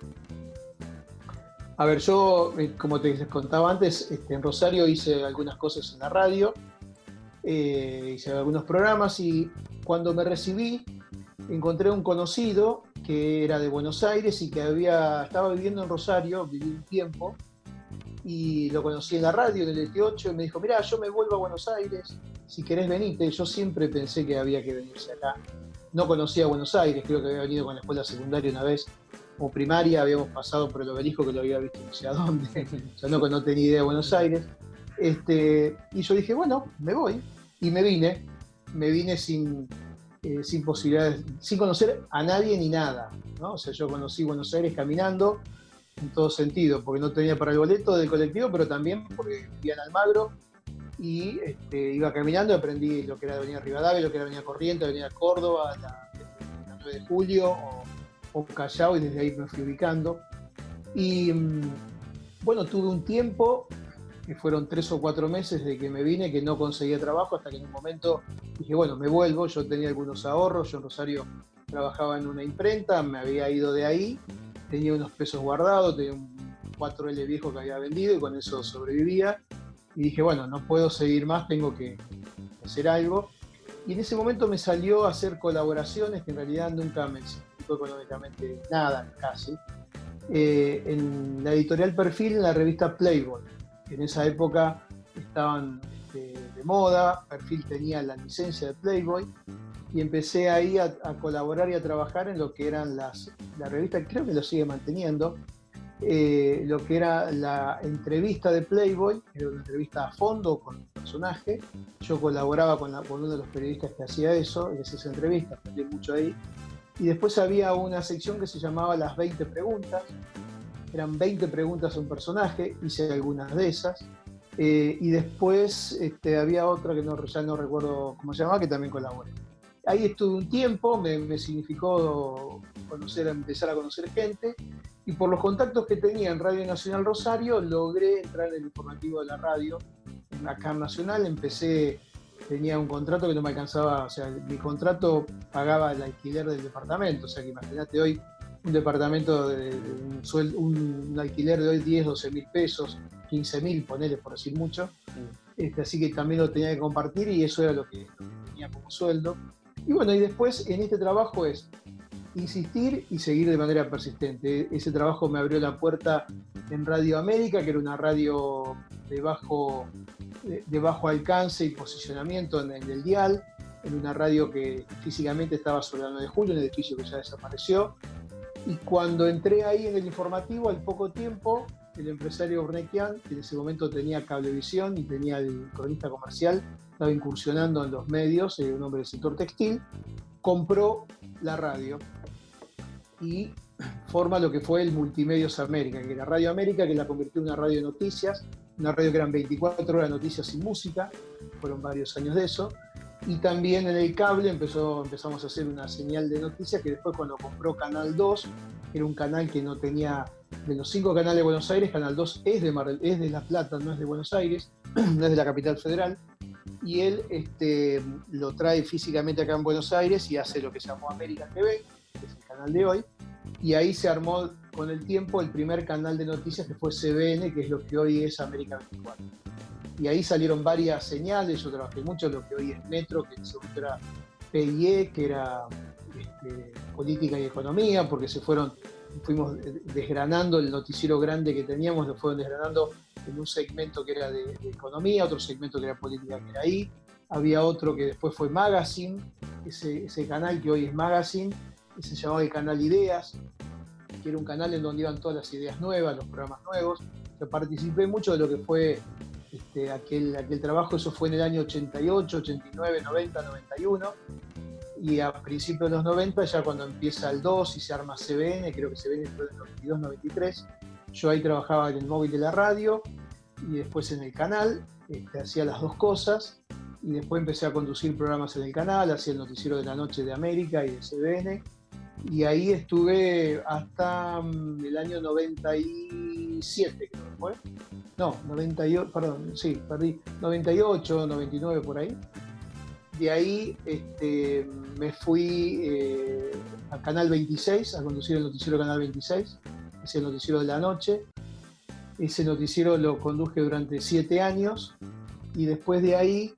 A ver, yo, eh, como te contaba antes, este, en Rosario hice algunas cosas en la radio, eh, hice algunos programas y cuando me recibí encontré un conocido que era de Buenos Aires y que había, estaba viviendo en Rosario, viví un tiempo, y lo conocí en la radio, en el ET8, y me dijo, mira, yo me vuelvo a Buenos Aires, si querés venirte. Yo siempre pensé que había que venirse acá. No conocía Buenos Aires, creo que había venido con la escuela secundaria una vez, o primaria, habíamos pasado por el obelisco que lo había visto no sé a dónde, yo no, no tenía idea de Buenos Aires. Este, y yo dije, bueno, me voy, y me vine, me vine sin, eh, sin posibilidades, sin conocer a nadie ni nada. ¿no? O sea, yo conocí Buenos Aires caminando en todo sentido, porque no tenía para el boleto del colectivo, pero también porque vivía en Almagro y este, iba caminando aprendí lo que era Avenida Rivadavia, lo que era Avenida Corriente, Avenida Córdoba, la, 9 de Julio o, Callao y desde ahí me fui ubicando. Y mm, bueno, tuve un tiempo que fueron tres o cuatro meses de que me vine, que no conseguía trabajo, hasta que en un momento dije, bueno, me vuelvo, yo tenía algunos ahorros, yo en Rosario trabajaba en una imprenta, me había ido de ahí, tenía unos pesos guardados, tenía un 4L viejo que había vendido y con eso sobrevivía. Y dije, bueno, no puedo seguir más, tengo que hacer algo. Y en ese momento me salió a hacer colaboraciones que en realidad nunca me económicamente nada, casi. Eh, en la editorial Perfil, en la revista Playboy en esa época estaban este, de moda, Perfil tenía la licencia de Playboy y empecé ahí a, colaborar y a trabajar en lo que eran las, la revista, creo que lo sigue manteniendo, eh, lo que era la entrevista de Playboy, era una entrevista a fondo con el personaje. Yo colaboraba con, uno de los periodistas que hacía eso, que hacía esa entrevista, aprendí mucho ahí. Y después había una sección que se llamaba Las 20 Preguntas, eran 20 preguntas a un personaje, hice algunas de esas. Eh, y después este, había otra que no, ya no recuerdo cómo se llamaba, que también colaboré. Ahí estuve un tiempo, me, significó conocer, empezar a conocer gente, y por los contactos que tenía en Radio Nacional Rosario, logré entrar en el informativo de la radio, en la CAM Nacional, empecé, tenía un contrato que no me alcanzaba, o sea, mi contrato pagaba el alquiler del departamento, o sea que imagínate hoy un departamento de, un, alquiler de hoy 10, 12 mil pesos, 15 mil, ponele por decir mucho. Este, así que también lo tenía que compartir y eso era lo que, tenía como sueldo. Y bueno, y después en este trabajo es insistir y seguir de manera persistente. Ese trabajo me abrió la puerta en Radio América, que era una radio de bajo, alcance y posicionamiento en, el dial. en una radio que físicamente estaba sobre la 9 de julio, un edificio que ya desapareció. Y cuando entré ahí en el informativo, al poco tiempo, el empresario Urnequian, que en ese momento tenía cablevisión y tenía el cronista comercial, estaba incursionando en los medios, eh, un hombre del sector textil, compró la radio y forma lo que fue el Multimedios América, que era Radio América, que la convirtió en una radio de noticias, una radio que eran 24 horas de noticias sin música, fueron varios años de eso, y también en el cable empezó, empezamos a hacer una señal de noticias que después cuando compró Canal 2, era un canal que no tenía, de los cinco canales de Buenos Aires, Canal 2 es de, es de La Plata, no es de Buenos Aires, no es de la capital federal, y él este, lo trae físicamente acá en Buenos Aires y hace lo que se llamó América TV, que es el canal de hoy, y ahí se armó con el tiempo el primer canal de noticias que fue CBN, que es lo que hoy es América 24 y ahí salieron varias señales, yo trabajé mucho en lo que hoy es Metro, que en momento era PIE, que era este, política y economía, porque se fueron, fuimos desgranando el noticiero grande que teníamos, lo fueron desgranando en un segmento que era de, economía, otro segmento que era política, que era ahí, había otro que después fue Magazine, ese, ese canal que hoy es Magazine, se llamaba el canal Ideas, que era un canal en donde iban todas las ideas nuevas, los programas nuevos. Yo participé mucho de lo que fue este, aquel, aquel trabajo, eso fue en el año 88, 89, 90, 91. Y a principios de los 90, ya cuando empieza el 2 y se arma CBN, creo que CBN fue en el 92, 93, yo ahí trabajaba en el móvil de la radio y después en el canal, este, hacía las dos cosas y después empecé a conducir programas en el canal, hacía el noticiero de la noche de América y de CBN y ahí estuve hasta mm, el año 97, creo que fue no, 98, perdón, sí, perdí, 98, 99 por ahí. De ahí este, me fui eh, a Canal 26, a conducir el noticiero Canal 26, es el noticiero de la noche. Ese noticiero lo conduje durante siete años y después de ahí,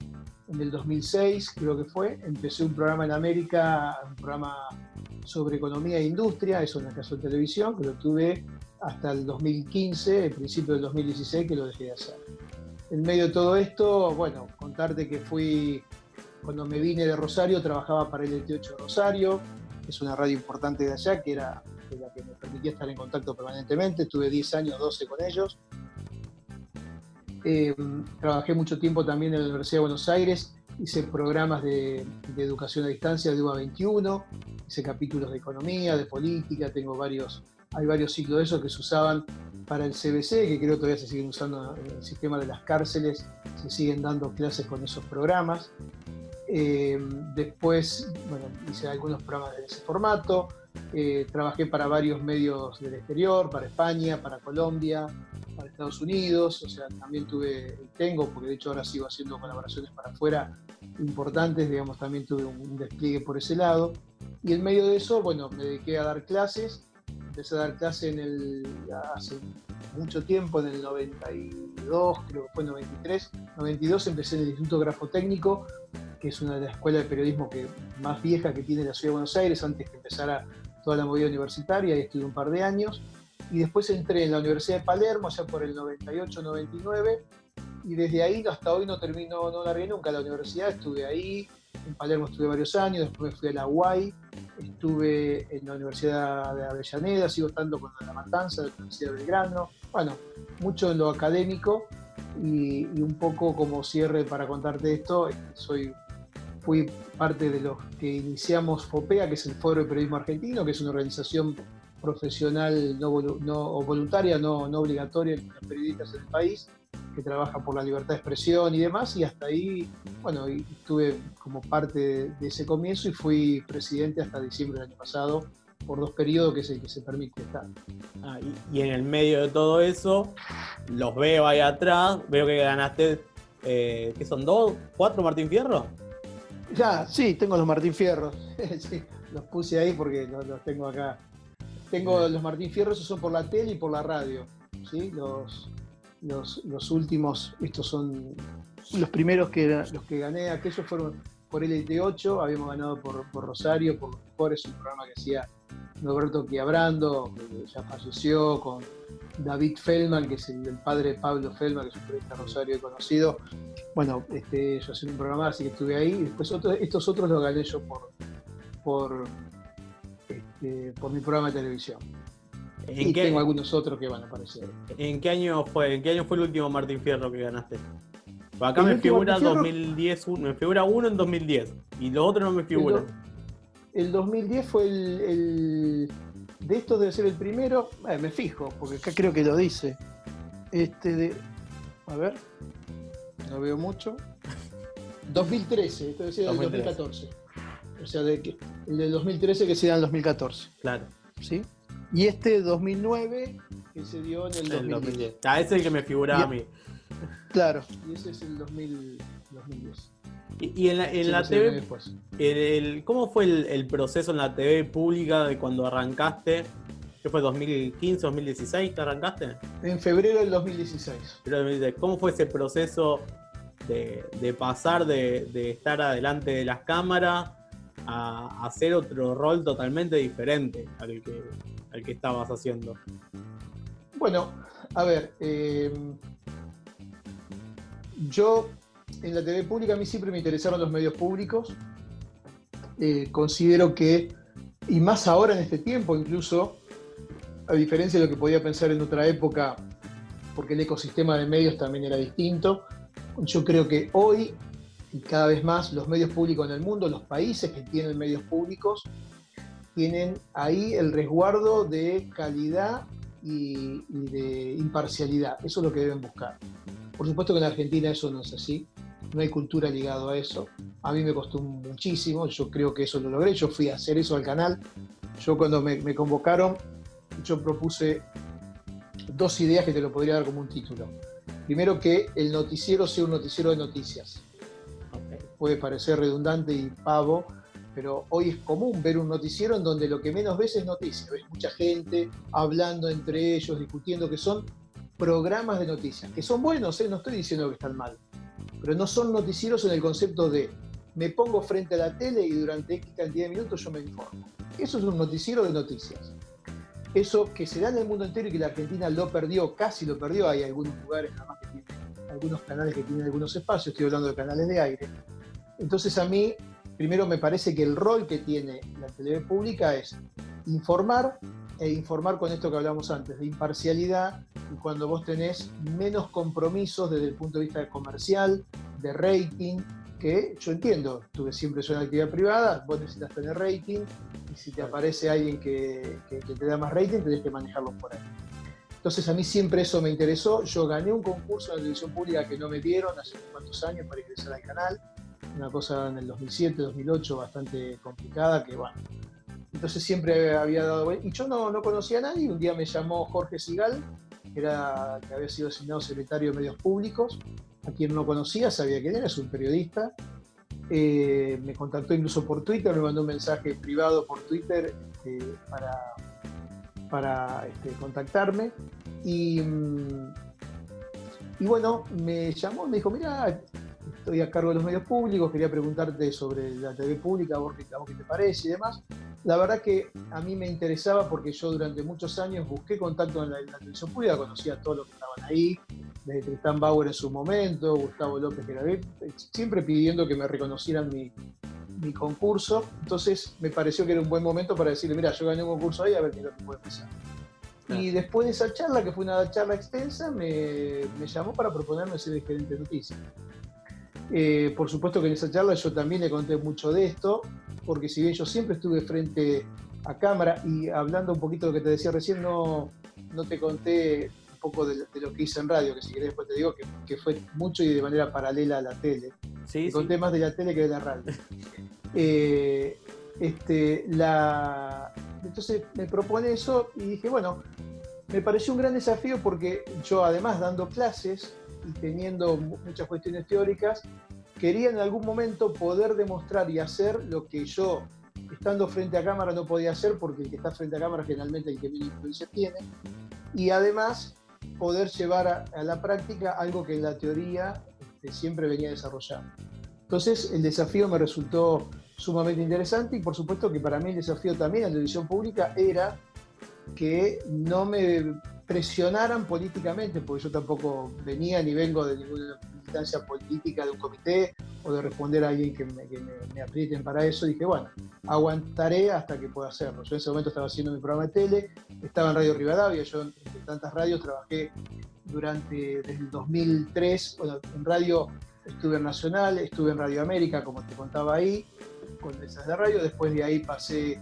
en el 2006 creo que fue, empecé un programa en América, un programa sobre economía e industria, eso en el caso de televisión, que lo tuve hasta el 2015, el principio del 2016, que lo dejé de hacer. En medio de todo esto, bueno, contarte que fui, cuando me vine de Rosario, trabajaba para el 28 de Rosario, es una radio importante de allá, que era la que me permitía estar en contacto permanentemente, estuve 10 años, 12 con ellos. Eh, trabajé mucho tiempo también en la Universidad de Buenos Aires, hice programas de, educación a distancia de UA 21, hice capítulos de economía, de política, tengo varios hay varios ciclos de esos que se usaban para el CBC, que creo que todavía se siguen usando en el sistema de las cárceles, se siguen dando clases con esos programas. Eh, después, bueno, hice algunos programas de ese formato. Eh, trabajé para varios medios del exterior, para España, para Colombia, para Estados Unidos. O sea, también tuve, tengo, porque de hecho ahora sigo haciendo colaboraciones para afuera importantes, digamos, también tuve un despliegue por ese lado. Y en medio de eso, bueno, me dediqué a dar clases empecé a dar clase en el, hace mucho tiempo, en el 92, creo que fue en 93. 92 empecé en el Instituto Grafotécnico, que es una de las escuelas de periodismo que, más vieja que tiene la Ciudad de Buenos Aires, antes que empezara toda la movida universitaria, y estuve un par de años. Y después entré en la Universidad de Palermo, ya por el 98-99, y desde ahí hasta hoy no termino, no largué nunca la universidad, estuve ahí, en Palermo estuve varios años, después fui a la UAI, estuve en la Universidad de Avellaneda, sigo estando con la Matanza, de la Universidad de Belgrano, bueno, mucho en lo académico y, un poco como cierre para contarte esto, soy, fui parte de los que iniciamos FOPEA, que es el Foro de Periodismo Argentino, que es una organización profesional no, no voluntaria, no, no obligatoria en los periodistas en el país, que trabaja por la libertad de expresión y demás, y hasta ahí, bueno, estuve como parte de, ese comienzo y fui presidente hasta diciembre del año pasado por dos periodos que es el que se permite estar. Ah, y, en el medio de todo eso, los veo ahí atrás, veo que ganaste, eh, ¿qué son dos? ¿Cuatro Martín Fierro? Ya, sí, tengo los Martín Fierros, los puse ahí porque los, tengo acá. Tengo los Martín Fierros, esos son por la tele y por la radio, ¿sí? Los, los, últimos, estos son los primeros que los que gané, aquellos fueron por LT8, habíamos ganado por, Rosario, por los mejores, un programa que hacía Roberto Quiabrando, que ya falleció, con David Feldman, que es el, padre de Pablo Feldman, que es un periodista Rosario conocido, bueno, este, yo hacía un programa, así que estuve ahí. Y después estos otros los gané yo por, por, este, por mi programa de televisión. y tengo algunos otros que van a aparecer. ¿En qué año fue? ¿En qué año fue el último Martín Fierro que ganaste? Acá me figura 2010, me figura uno en 2010 y los otros no me figuran. El, 2010 fue el, de estos debe ser el primero, eh, me fijo, porque acá creo que lo dice. Este de a ver, no veo mucho. 2013, esto debe ser el 2014. O sea, de el del 2013 que se da en 2014. Claro. ¿Sí? Y este 2009 que se dio en el, 2010. Ah, ese es el que me figuraba a mí. Claro, y ese es el 2010. Y, en la, en la TV, el, ¿cómo fue el, proceso en la TV pública de cuando arrancaste? ¿Qué fue 2015, 2016 que arrancaste? En febrero del 2016. ¿Cómo fue ese proceso de, pasar de, estar adelante de las cámaras a, hacer otro rol totalmente diferente al que, al que estabas haciendo? Bueno, a ver, eh, yo en la TV pública a mí siempre me interesaron los medios públicos. Eh, considero que, y más ahora en este tiempo incluso, a diferencia de lo que podía pensar en otra época, porque el ecosistema de medios también era distinto, yo creo que hoy cada vez más los medios públicos en el mundo, los países que tienen medios públicos, tienen ahí el resguardo de calidad y, de imparcialidad. Eso es lo que deben buscar. Por supuesto que en Argentina eso no es así, no hay cultura ligado a eso. A mí me costó muchísimo, yo creo que eso lo logré, yo fui a hacer eso al canal. Yo cuando me, convocaron, yo propuse dos ideas que te lo podría dar como un título. Primero que el noticiero sea un noticiero de noticias. Puede parecer redundante y pavo, pero hoy es común ver un noticiero en donde lo que menos ves es noticia. Ves mucha gente hablando entre ellos, discutiendo, que son programas de noticias, que son buenos, ¿eh? no estoy diciendo que están mal, pero no son noticieros en el concepto de me pongo frente a la tele y durante X cantidad de minutos yo me informo. Eso es un noticiero de noticias. Eso que se da en el mundo entero y que la Argentina lo perdió, casi lo perdió, hay algunos lugares nada más que tienen, algunos canales que tienen algunos espacios, estoy hablando de canales de aire. Entonces a mí, primero me parece que el rol que tiene la televisión pública es informar e informar con esto que hablamos antes, de imparcialidad, y cuando vos tenés menos compromisos desde el punto de vista comercial, de rating, que yo entiendo, que siempre una actividad privada, vos necesitas tener rating, y si te aparece alguien que, te da más rating, tenés que manejarlo por ahí. Entonces a mí siempre eso me interesó, yo gané un concurso en la televisión pública que no me dieron hace unos cuantos años para ingresar al canal, una cosa en el 2007, 2008 bastante complicada, que bueno, entonces siempre había dado. Y yo no, no conocía a nadie. Un día me llamó Jorge Sigal, que, era, que había sido asignado secretario de Medios Públicos, a quien no conocía, sabía quién era, es un periodista. Eh, me contactó incluso por Twitter, me mandó un mensaje privado por Twitter este, para, para este, contactarme. Y, mm, y bueno, me llamó, me dijo, mira, estoy a cargo de los medios públicos, quería preguntarte sobre la TV pública, vos, qué te parece y demás. La verdad que a mí me interesaba porque yo durante muchos años busqué contacto en la, televisión pública, conocía a todos los que estaban ahí, desde Tristán Bauer en su momento, Gustavo López Geravé, siempre pidiendo que me reconocieran mi, mi concurso. Entonces me pareció que era un buen momento para decirle, mira, yo gané un concurso ahí, a ver qué es lo que puede empezar. Y después de esa charla, que fue una charla extensa, me, me llamó para proponerme ser el gerente de noticias. Eh, por supuesto que en esa charla yo también le conté mucho de esto, porque si bien yo siempre estuve frente a cámara y hablando un poquito de lo que te decía recién, no, no te conté un poco de, lo que hice en radio, que si querés después te digo que, fue mucho y de manera paralela a la tele. Sí, te conté más de la tele que de la radio. Eh, este, la... Entonces me propone eso y dije, bueno, me pareció un gran desafío porque yo además dando clases, teniendo muchas cuestiones teóricas, quería en algún momento poder demostrar y hacer lo que yo, estando frente a cámara, no podía hacer, porque el que está frente a cámara generalmente el que menos influencia tiene, y además poder llevar a, la práctica algo que en la teoría este, siempre venía desarrollando. Entonces el desafío me resultó sumamente interesante y por supuesto que para mí el desafío también en la televisión pública era que no me presionaran políticamente, porque yo tampoco venía ni vengo de ningún, militancia política de un comité o de responder a alguien que me, aprieten para eso. dije, bueno, aguantaré hasta que pueda hacerlo. Yo en ese momento estaba haciendo mi programa de tele, estaba en Radio Rivadavia, yo en tantas radios trabajé durante desde el 2003, bueno, en radio estuve en Nacional, estuve en Radio América, como te contaba ahí, con esas de radio, después de ahí pasé,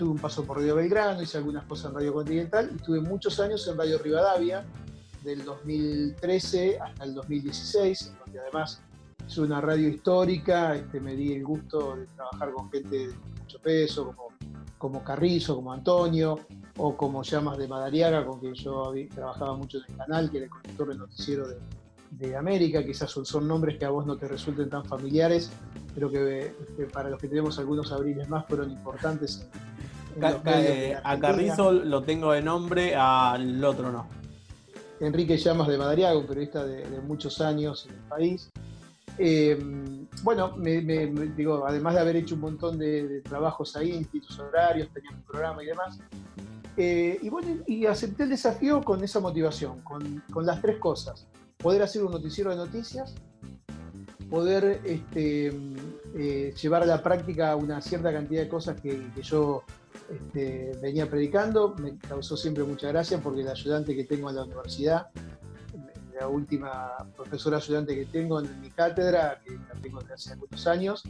tuve un paso por Radio Belgrano, hice algunas cosas en Radio Continental y estuve muchos años en Radio Rivadavia, del 2013 hasta el 2016, donde además es una radio histórica, este, me di el gusto de trabajar con gente de mucho peso, como, como Carrizo, como Antonio, o como Llamas de Madariaga, con quien yo trabajaba mucho en el canal, que era el conductor del noticiero de, de América, quizás son, son, nombres que a vos no te resulten tan familiares, pero que, para los que tenemos algunos abriles más fueron importantes. Eh, a Carrizo lo tengo de nombre, al otro no. Enrique Llamas de Madariaga, un periodista de, muchos años en el país. Eh, bueno, me, digo, además de haber hecho un montón de, trabajos ahí, institutos horarios, tenía un programa y demás, eh, y bueno, y acepté el desafío con esa motivación, con, las tres cosas. Poder hacer un noticiero de noticias, poder este, eh, llevar a la práctica una cierta cantidad de cosas que, yo este, venía predicando. Me causó siempre mucha gracia porque el ayudante que tengo en la universidad, la última profesora ayudante que tengo en mi cátedra, que la tengo desde hace algunos años,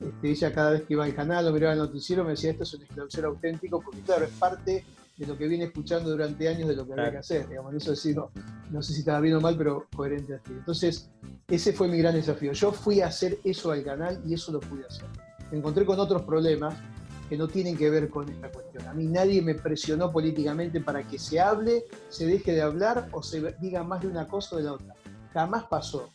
este, ella cada vez que iba al canal o miraba el noticiero me decía, esto es un esclausero auténtico, porque claro, es parte de lo que viene escuchando durante años de lo que había que hacer. Digamos, eso decir, no, no sé si estaba bien o mal, pero coherente así. Entonces, ese fue mi gran desafío. Yo fui a hacer eso al canal y eso lo pude hacer. Me encontré con otros problemas que no tienen que ver con esta cuestión. A mí nadie me presionó políticamente para que se hable, se deje de hablar o se diga más de una cosa o de la otra. Jamás pasó.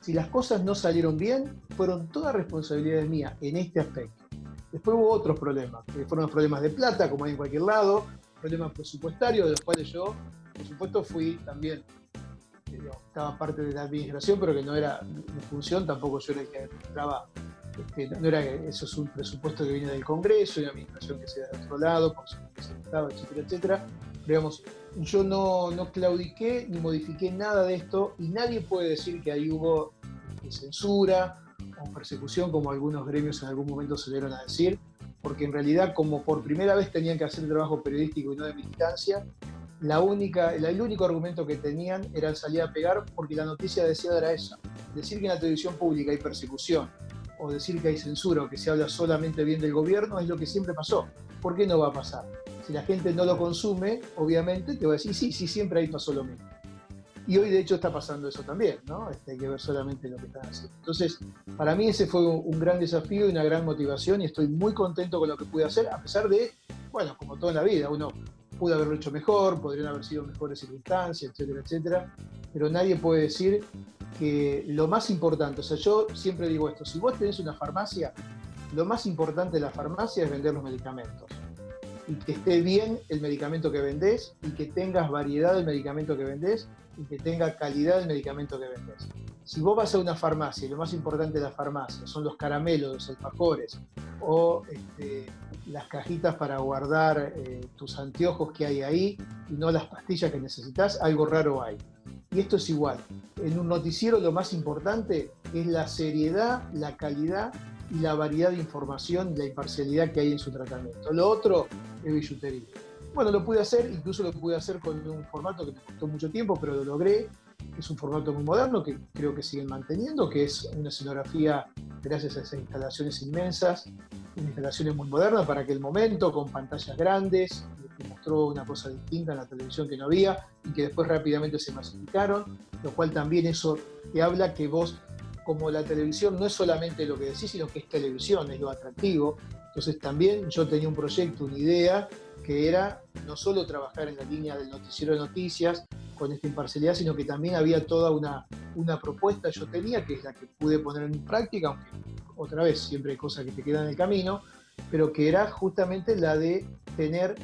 Si las cosas no salieron bien, fueron todas responsabilidades mías en este aspecto. Después hubo otros problemas, que fueron los problemas de plata, como hay en cualquier lado, problemas presupuestarios, de los cuales yo, por supuesto, fui también, eh, estaba parte de la administración, pero que no era mi función, tampoco yo era el que administraba, este, no era, eso es un presupuesto que viene del Congreso, una administración que se da de otro lado, supuesto, Estado, etcétera, etcétera. Pero yo no, no claudiqué ni modifiqué nada de esto, y nadie puede decir que ahí hubo este, censura o persecución, como algunos gremios en algún momento se dieron a decir porque en realidad como por primera vez tenían que hacer trabajo periodístico y no de militancia, la única, el único argumento que tenían era salir a pegar porque la noticia decía era esa. Decir que en la televisión pública hay persecución o decir que hay censura o que se habla solamente bien del gobierno es lo que siempre pasó. ¿Por qué no va a pasar? Si la gente no lo consume, obviamente te va a decir, sí, sí, siempre ahí pasó lo mismo. Y hoy de hecho está pasando eso también, ¿no? Este, hay que ver solamente lo que están haciendo. Entonces, para mí ese fue un gran desafío y una gran motivación y estoy muy contento con lo que pude hacer, a pesar de, bueno, como todo en la vida, uno pudo haberlo hecho mejor, podrían haber sido mejores circunstancias, etcétera, etcétera, pero nadie puede decir que lo más importante, o sea, yo siempre digo esto, si vos tenés una farmacia, lo más importante de la farmacia es vender los medicamentos y que esté bien el medicamento que vendés y que tengas variedad del medicamento que vendés y que tenga calidad el medicamento que vendes. Si vos vas a una farmacia y lo más importante de la farmacia son los caramelos, los alfajores o este, las cajitas para guardar eh, tus anteojos que hay ahí y no las pastillas que necesitas, algo raro hay. Y esto es igual. En un noticiero lo más importante es la seriedad, la calidad y la variedad de información y la imparcialidad que hay en su tratamiento. Lo otro es billutería. Bueno, lo pude hacer, incluso lo pude hacer con un formato que me costó mucho tiempo, pero lo logré. Es un formato muy moderno que creo que siguen manteniendo, que es una escenografía gracias a esas instalaciones inmensas, instalaciones muy modernas para aquel momento, con pantallas grandes, que mostró una cosa distinta en la televisión que no había y que después rápidamente se masificaron, lo cual también eso te habla que vos, como la televisión no es solamente lo que decís, sino que es televisión, es lo atractivo. Entonces también yo tenía un proyecto, una idea que era no solo trabajar en la línea del noticiero de noticias con esta imparcialidad, sino que también había toda una, una propuesta yo tenía, que es la que pude poner en práctica, aunque otra vez siempre hay cosas que te quedan en el camino, pero que era justamente la de tener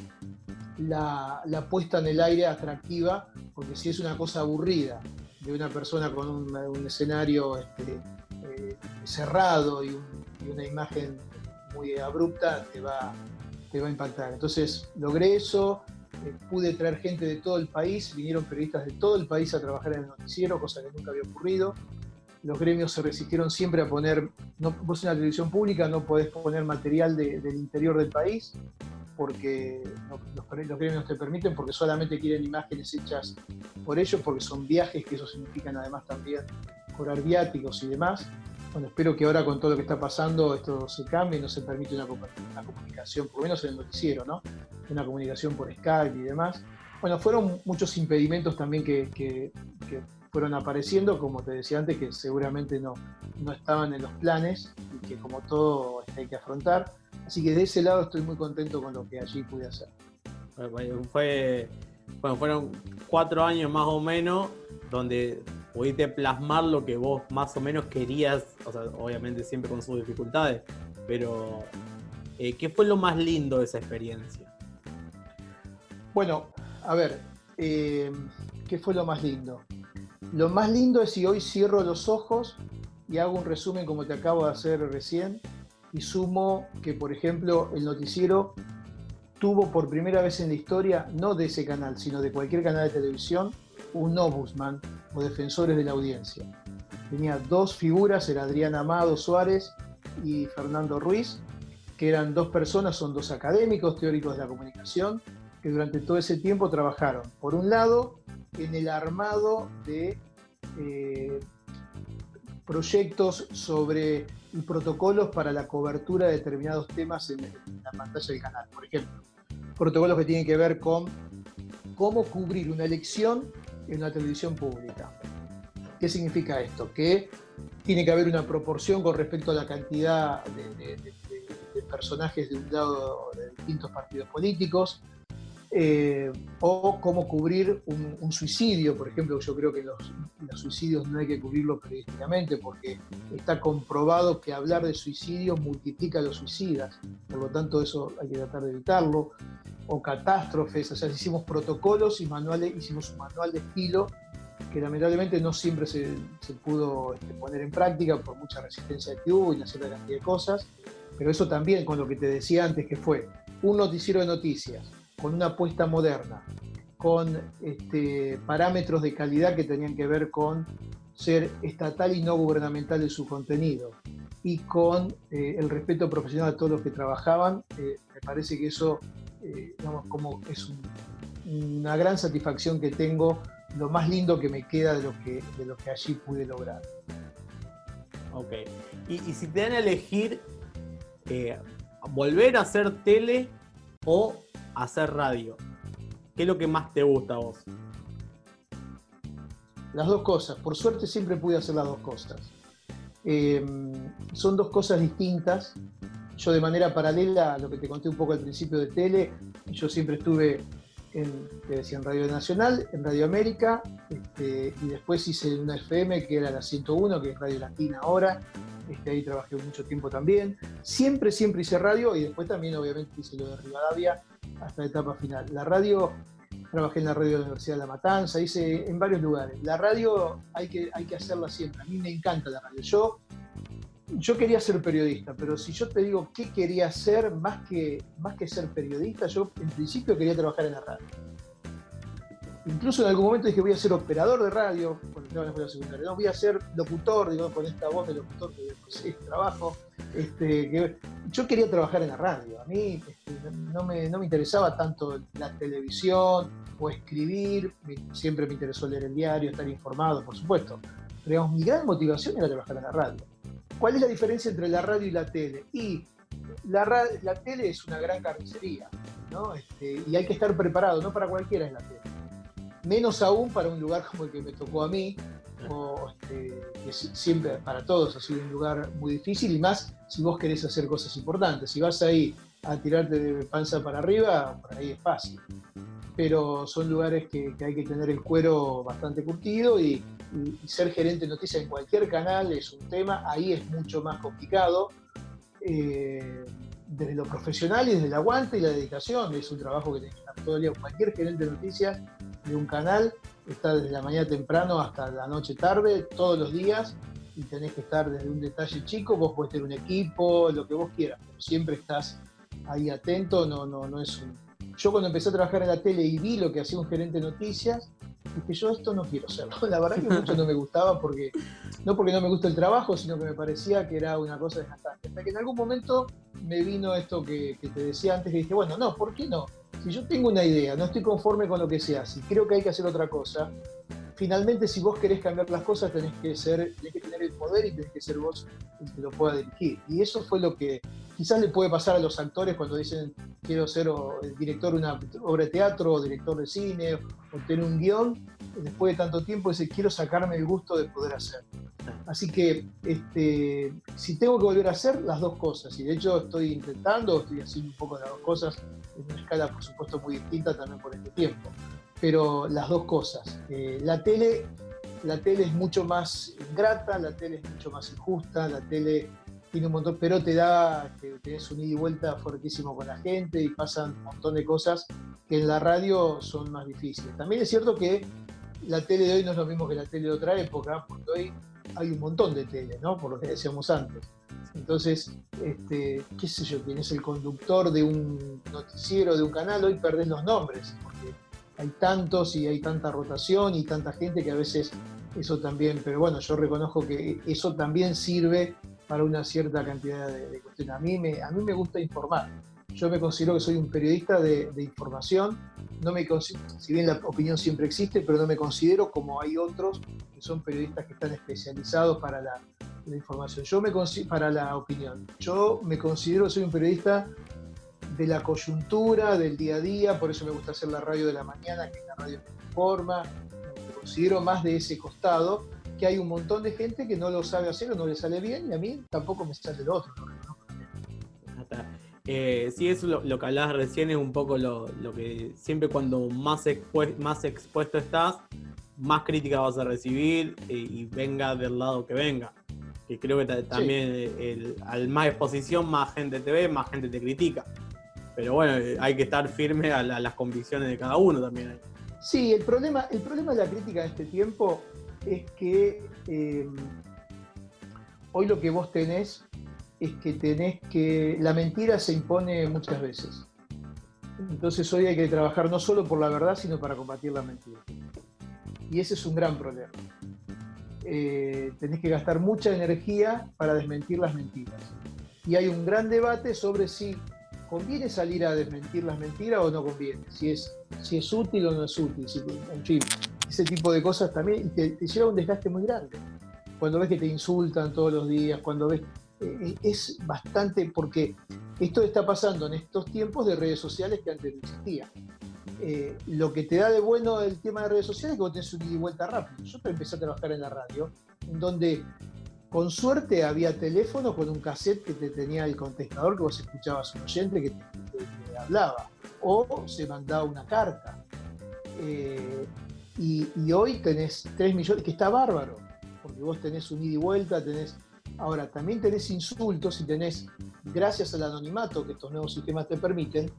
la, puesta en el aire atractiva, porque si es una cosa aburrida de una persona con un, escenario este, eh, cerrado y, y, una imagen muy abrupta, te va, te va a impactar. Entonces logré eso, eh, pude traer gente de todo el país, vinieron periodistas de todo el país a trabajar en el noticiero, cosa que nunca había ocurrido. los gremios se resistieron siempre a poner, no, vos en la televisión pública no podés poner material del interior del país porque los, gremios te permiten, porque solamente quieren imágenes hechas por ellos, porque son viajes, que eso significan además también cobrar viáticos y demás. Bueno, espero que ahora con todo lo que está pasando esto se cambie, no se permite una, comunicación, por lo menos en el noticiero, ¿no? Una comunicación por Skype y demás. Bueno, fueron muchos impedimentos también que fueron apareciendo, como te decía antes, que seguramente no, no estaban en los planes y que como todo hay que afrontar. Así que de ese lado estoy muy contento con lo que allí pude hacer. Fue, bueno, fueron cuatro años más o menos donde pudiste plasmar lo que vos más o menos querías, obviamente siempre con sus dificultades, pero eh, ¿qué fue lo más lindo de esa experiencia? Bueno, a ver, eh, ¿qué fue lo más lindo? Lo más lindo es si hoy cierro los ojos y hago un resumen como te acabo de hacer recién y sumo que, por ejemplo, el noticiero tuvo por primera vez en la historia, no de ese canal, sino de cualquier canal de televisión, un ombudsman o defensores de la audiencia. Tenía dos figuras, era Adrián Amado Suárez y Fernando Ruiz, que eran dos personas, son dos académicos teóricos de la comunicación, que durante todo ese tiempo trabajaron, por un lado, en el armado de eh, proyectos sobre y protocolos para la cobertura de determinados temas en, la pantalla del canal. Por ejemplo, protocolos que tienen que ver con cómo cubrir una elección en una televisión pública. ¿Qué significa esto? Que tiene que haber una proporción con respecto a la cantidad de, de personajes de un lado de distintos partidos políticos, eh, o cómo cubrir un, suicidio, por ejemplo, yo creo que los, suicidios no hay que cubrirlos periodísticamente porque está comprobado que hablar de suicidio multiplica los suicidas, por lo tanto eso hay que tratar de evitarlo, o catástrofes, o sea, hicimos protocolos y manuales, hicimos un manual de estilo que lamentablemente no siempre se, pudo este, poner en práctica por mucha resistencia que hubo y una cierta cantidad de cosas, pero eso también con lo que te decía antes que fue un noticiero de noticias, con una apuesta moderna, con este, parámetros de calidad que tenían que ver con ser estatal y no gubernamental en su contenido y con eh, el respeto profesional a todos los que trabajaban, eh, me parece que eso eh, como es una gran satisfacción que tengo, lo más lindo que me queda de lo que, de lo que allí pude lograr. Ok, y, y si te dan a elegir volver a hacer tele o hacer radio? ¿Qué es lo que más te gusta a vos? Las dos cosas. Por suerte siempre pude hacer las dos cosas. Eh, son dos cosas distintas. Yo de manera paralela a lo que te conté un poco al principio de tele, yo siempre estuve en, Radio Nacional, en Radio América, este, y después hice una FM que era la 101, que es Radio Latina ahora, este, ahí trabajé mucho tiempo también. Siempre, siempre hice radio y después también obviamente hice lo de Rivadavia hasta la etapa final. La radio, trabajé en la radio de la Universidad de La Matanza, hice en varios lugares. La radio hay que, hay que hacerla siempre. A mí me encanta la radio. Yo, yo quería ser periodista, pero si yo te digo qué quería hacer más que, más que ser periodista, yo en principio quería trabajar en la radio. Incluso en algún momento dije voy a ser operador de radio, cuando estaba en la escuela secundaria, no, voy a ser locutor, digo, con esta voz de locutor que sí, trabajo. Este, yo quería trabajar en la radio, a mí este, no, me, no, me, interesaba tanto la televisión o escribir, siempre me interesó leer el diario, estar informado, por supuesto. Pero mi gran motivación era trabajar en la radio. ¿Cuál es la diferencia entre la radio y la tele? Y la, la tele es una gran carnicería, ¿no? Este, y hay que estar preparado, no para cualquiera es la tele menos aún para un lugar como el que me tocó a mí, este, que siempre para todos ha sido un lugar muy difícil y más si vos querés hacer cosas importantes. Si vas ahí a tirarte de panza para arriba, por ahí es fácil. Pero son lugares que, hay que tener el cuero bastante curtido y, ser gerente de noticias en cualquier canal es un tema, ahí es mucho más complicado. Eh, desde lo profesional y desde el aguante y la dedicación, es un trabajo que tenés que estar todo el día. Cualquier gerente de noticias de un canal, está desde la mañana temprano hasta la noche tarde, todos los días, y tenés que estar desde un detalle chico, vos podés tener un equipo, lo que vos quieras, pero siempre estás ahí atento, no, no, no es un... Yo cuando empecé a trabajar en la tele y vi lo que hacía un gerente de noticias, dije, yo esto no quiero hacerlo. La verdad que mucho no me gustaba porque, no porque no me gusta el trabajo, sino que me parecía que era una cosa desgastante. Hasta que en algún momento me vino esto que, que te decía antes, que dije, bueno, no, ¿por qué no? Si yo tengo una idea, no estoy conforme con lo que se hace, creo que hay que hacer otra cosa, finalmente si vos querés cambiar las cosas tenés que ser, tenés que tener el poder y tenés que ser vos el que lo pueda dirigir. Y eso fue lo que quizás le puede pasar a los actores cuando dicen quiero ser director de una obra de teatro o director de cine o tener un guion, después de tanto tiempo dice quiero sacarme el gusto de poder hacer. Así que este, si tengo que volver a hacer las dos cosas, y de hecho estoy intentando, estoy haciendo un poco las dos cosas, en una escala por supuesto muy distinta también por este tiempo pero las dos cosas. Eh, la tele la tele es mucho más ingrata, la tele es mucho más injusta, la tele tiene un montón, pero te da, que tenés un ida y vuelta fuertísimo con la gente y pasan un montón de cosas que en la radio son más difíciles. También es cierto que la tele de hoy no es lo mismo que la tele de otra época, porque hoy hay un montón de tele, ¿no? Por lo que decíamos antes. Entonces, este, qué sé yo, tienes el conductor de un noticiero, de un canal, hoy perdés los nombres, porque hay tantos y hay tanta rotación y tanta gente que a veces eso también, pero bueno, yo reconozco que eso también sirve para una cierta cantidad de, cuestiones. A mí, me, a mí me gusta informar. Yo me considero que soy un periodista de, información. No me si bien la opinión siempre existe, pero no me considero como hay otros que son periodistas que están especializados para la, información. Yo me para la opinión. Yo me considero que soy un periodista de la coyuntura, del día a día, por eso me gusta hacer la radio de la mañana, que es la radio que informa, me considero más de ese costado, que hay un montón de gente que no lo sabe hacer o no le sale bien, y a mí tampoco me sale el otro. Eh, sí, eso lo, que hablabas recién es un poco lo, que siempre cuando más, más expuesto estás, más crítica vas a recibir eh, y venga del lado que venga. Que creo que también al más exposición, más gente te ve, más gente te critica. Pero bueno, eh, hay que estar firme a, las convicciones de cada uno también. Sí, el problema, el problema de la crítica en este tiempo es que eh, hoy lo que vos tenés es que tenés que. La mentira se impone muchas veces. Entonces hoy hay que trabajar no solo por la verdad, sino para combatir la mentira. Y ese es un gran problema. Eh, tenés que gastar mucha energía para desmentir las mentiras. Y hay un gran debate sobre si ¿conviene salir a desmentir las mentiras o no conviene? Si es, si útil o no es útil. en fin, ese tipo de cosas también te, lleva a un desgaste muy grande. Cuando ves que te insultan todos los días, cuando ves... Eh, eh, es bastante, porque esto está pasando en estos tiempos de redes sociales que antes no existían. Eh, lo que te da de bueno el tema de redes sociales es que vos tenés un ida y vuelta rápido. Yo empecé a trabajar en la radio, en donde con suerte había teléfono con un cassette que te tenía el contestador que vos escuchabas un oyente que te, hablaba. O se mandaba una carta. Y, hoy tenés 3 millones, que está bárbaro, porque vos tenés un ida y vuelta, tenés. Ahora, también tenés insultos y tenés, gracias al anonimato que estos nuevos sistemas te permiten,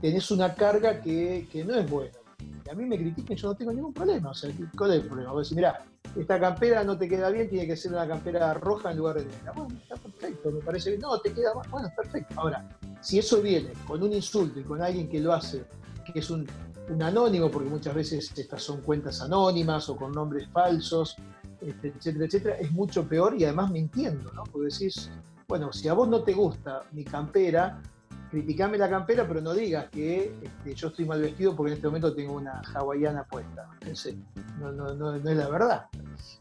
tenés una carga que, que no es buena. Y a mí me critiquen, yo no tengo ningún problema. O sea, ¿cuál es el problema? Vos decís, mirá, esta campera no te queda bien, tiene que ser una campera roja en lugar de negra. Bueno, está perfecto, me parece bien. No, te queda más. Bueno, perfecto. Ahora, si eso viene con un insulto y con alguien que lo hace, que es un, anónimo, porque muchas veces estas son cuentas anónimas o con nombres falsos, este, etcétera, etcétera, es mucho peor y además mintiendo, ¿no? Porque decís, bueno, si a vos no te gusta mi campera, criticame la campera, pero no digas que este, yo estoy mal vestido porque en este momento tengo una hawaiana puesta. No, no, no, es la verdad.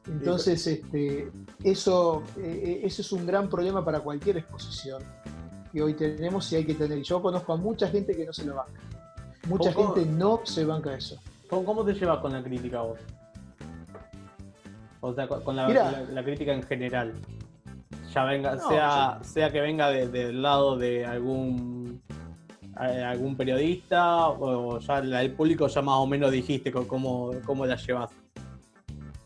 Entonces, este, eso, eh, eso es un gran problema para cualquier exposición que hoy tenemos y hay que tener. Yo conozco a mucha gente que no se lo banca. Mucha gente no se banca eso. ¿Cómo, te llevas con la crítica vos? O sea, con la crítica en general ya venga, sea, sea que venga del lado de algún eh, algún periodista o ya el público ya más o menos dijiste cómo, cómo la llevas.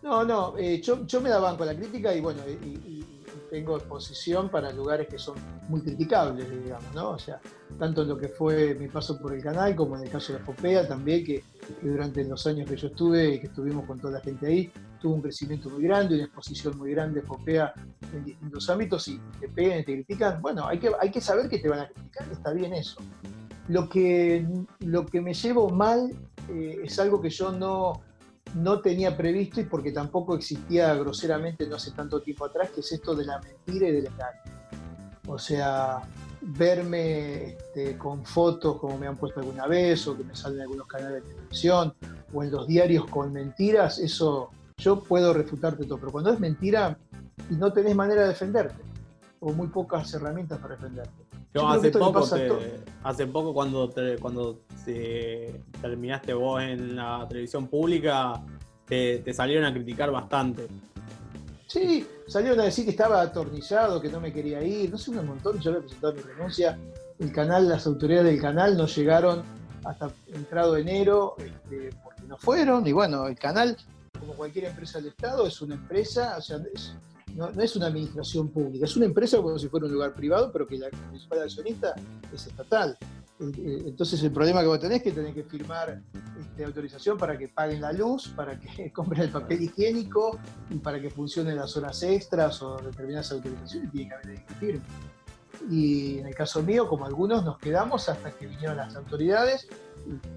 No, no, eh, yo, me da banco la crítica y bueno, y, tengo exposición para lugares que son muy criticables, digamos, ¿no? O sea, tanto en lo que fue mi paso por el canal como en el caso de Fopea también, que, durante los años que yo estuve y que estuvimos con toda la gente ahí, tuvo un crecimiento muy grande, una exposición muy grande Fopea en distintos ámbitos y te pegan y te critican. Bueno, hay que, hay que saber que te van a criticar, está bien eso. Lo que, lo que me llevo mal eh, es algo que yo no no tenía previsto y porque tampoco existía groseramente no hace tanto tiempo atrás, que es esto de la mentira y del engaño. O sea, verme este, con fotos como me han puesto alguna vez o que me salen en algunos canales de televisión o en los diarios con mentiras, eso yo puedo refutarte todo, pero cuando es mentira y no tenés manera de defenderte o muy pocas herramientas para defenderte. Yo, hace, poco hace poco cuando, cuando terminaste vos en la televisión pública, te, salieron a criticar bastante. Sí, salieron a decir que estaba atornillado, que no me quería ir, no sé, un montón. Yo había presentado mi renuncia. El canal, las autoridades del canal no llegaron hasta entrado enero este, porque no fueron. Y bueno, el canal, como cualquier empresa del Estado, es una empresa, o sea, no, es una administración pública, es una empresa como si fuera un lugar privado, pero que la principal accionista es estatal. Entonces el problema que vos tenés es que tenés que firmar este, autorización para que paguen la luz, para que compren el papel higiénico y para que funcionen las horas extras o determinadas autorizaciones, tiene que haber que firme. Y en el caso mío, como algunos, nos quedamos hasta que vinieron las autoridades,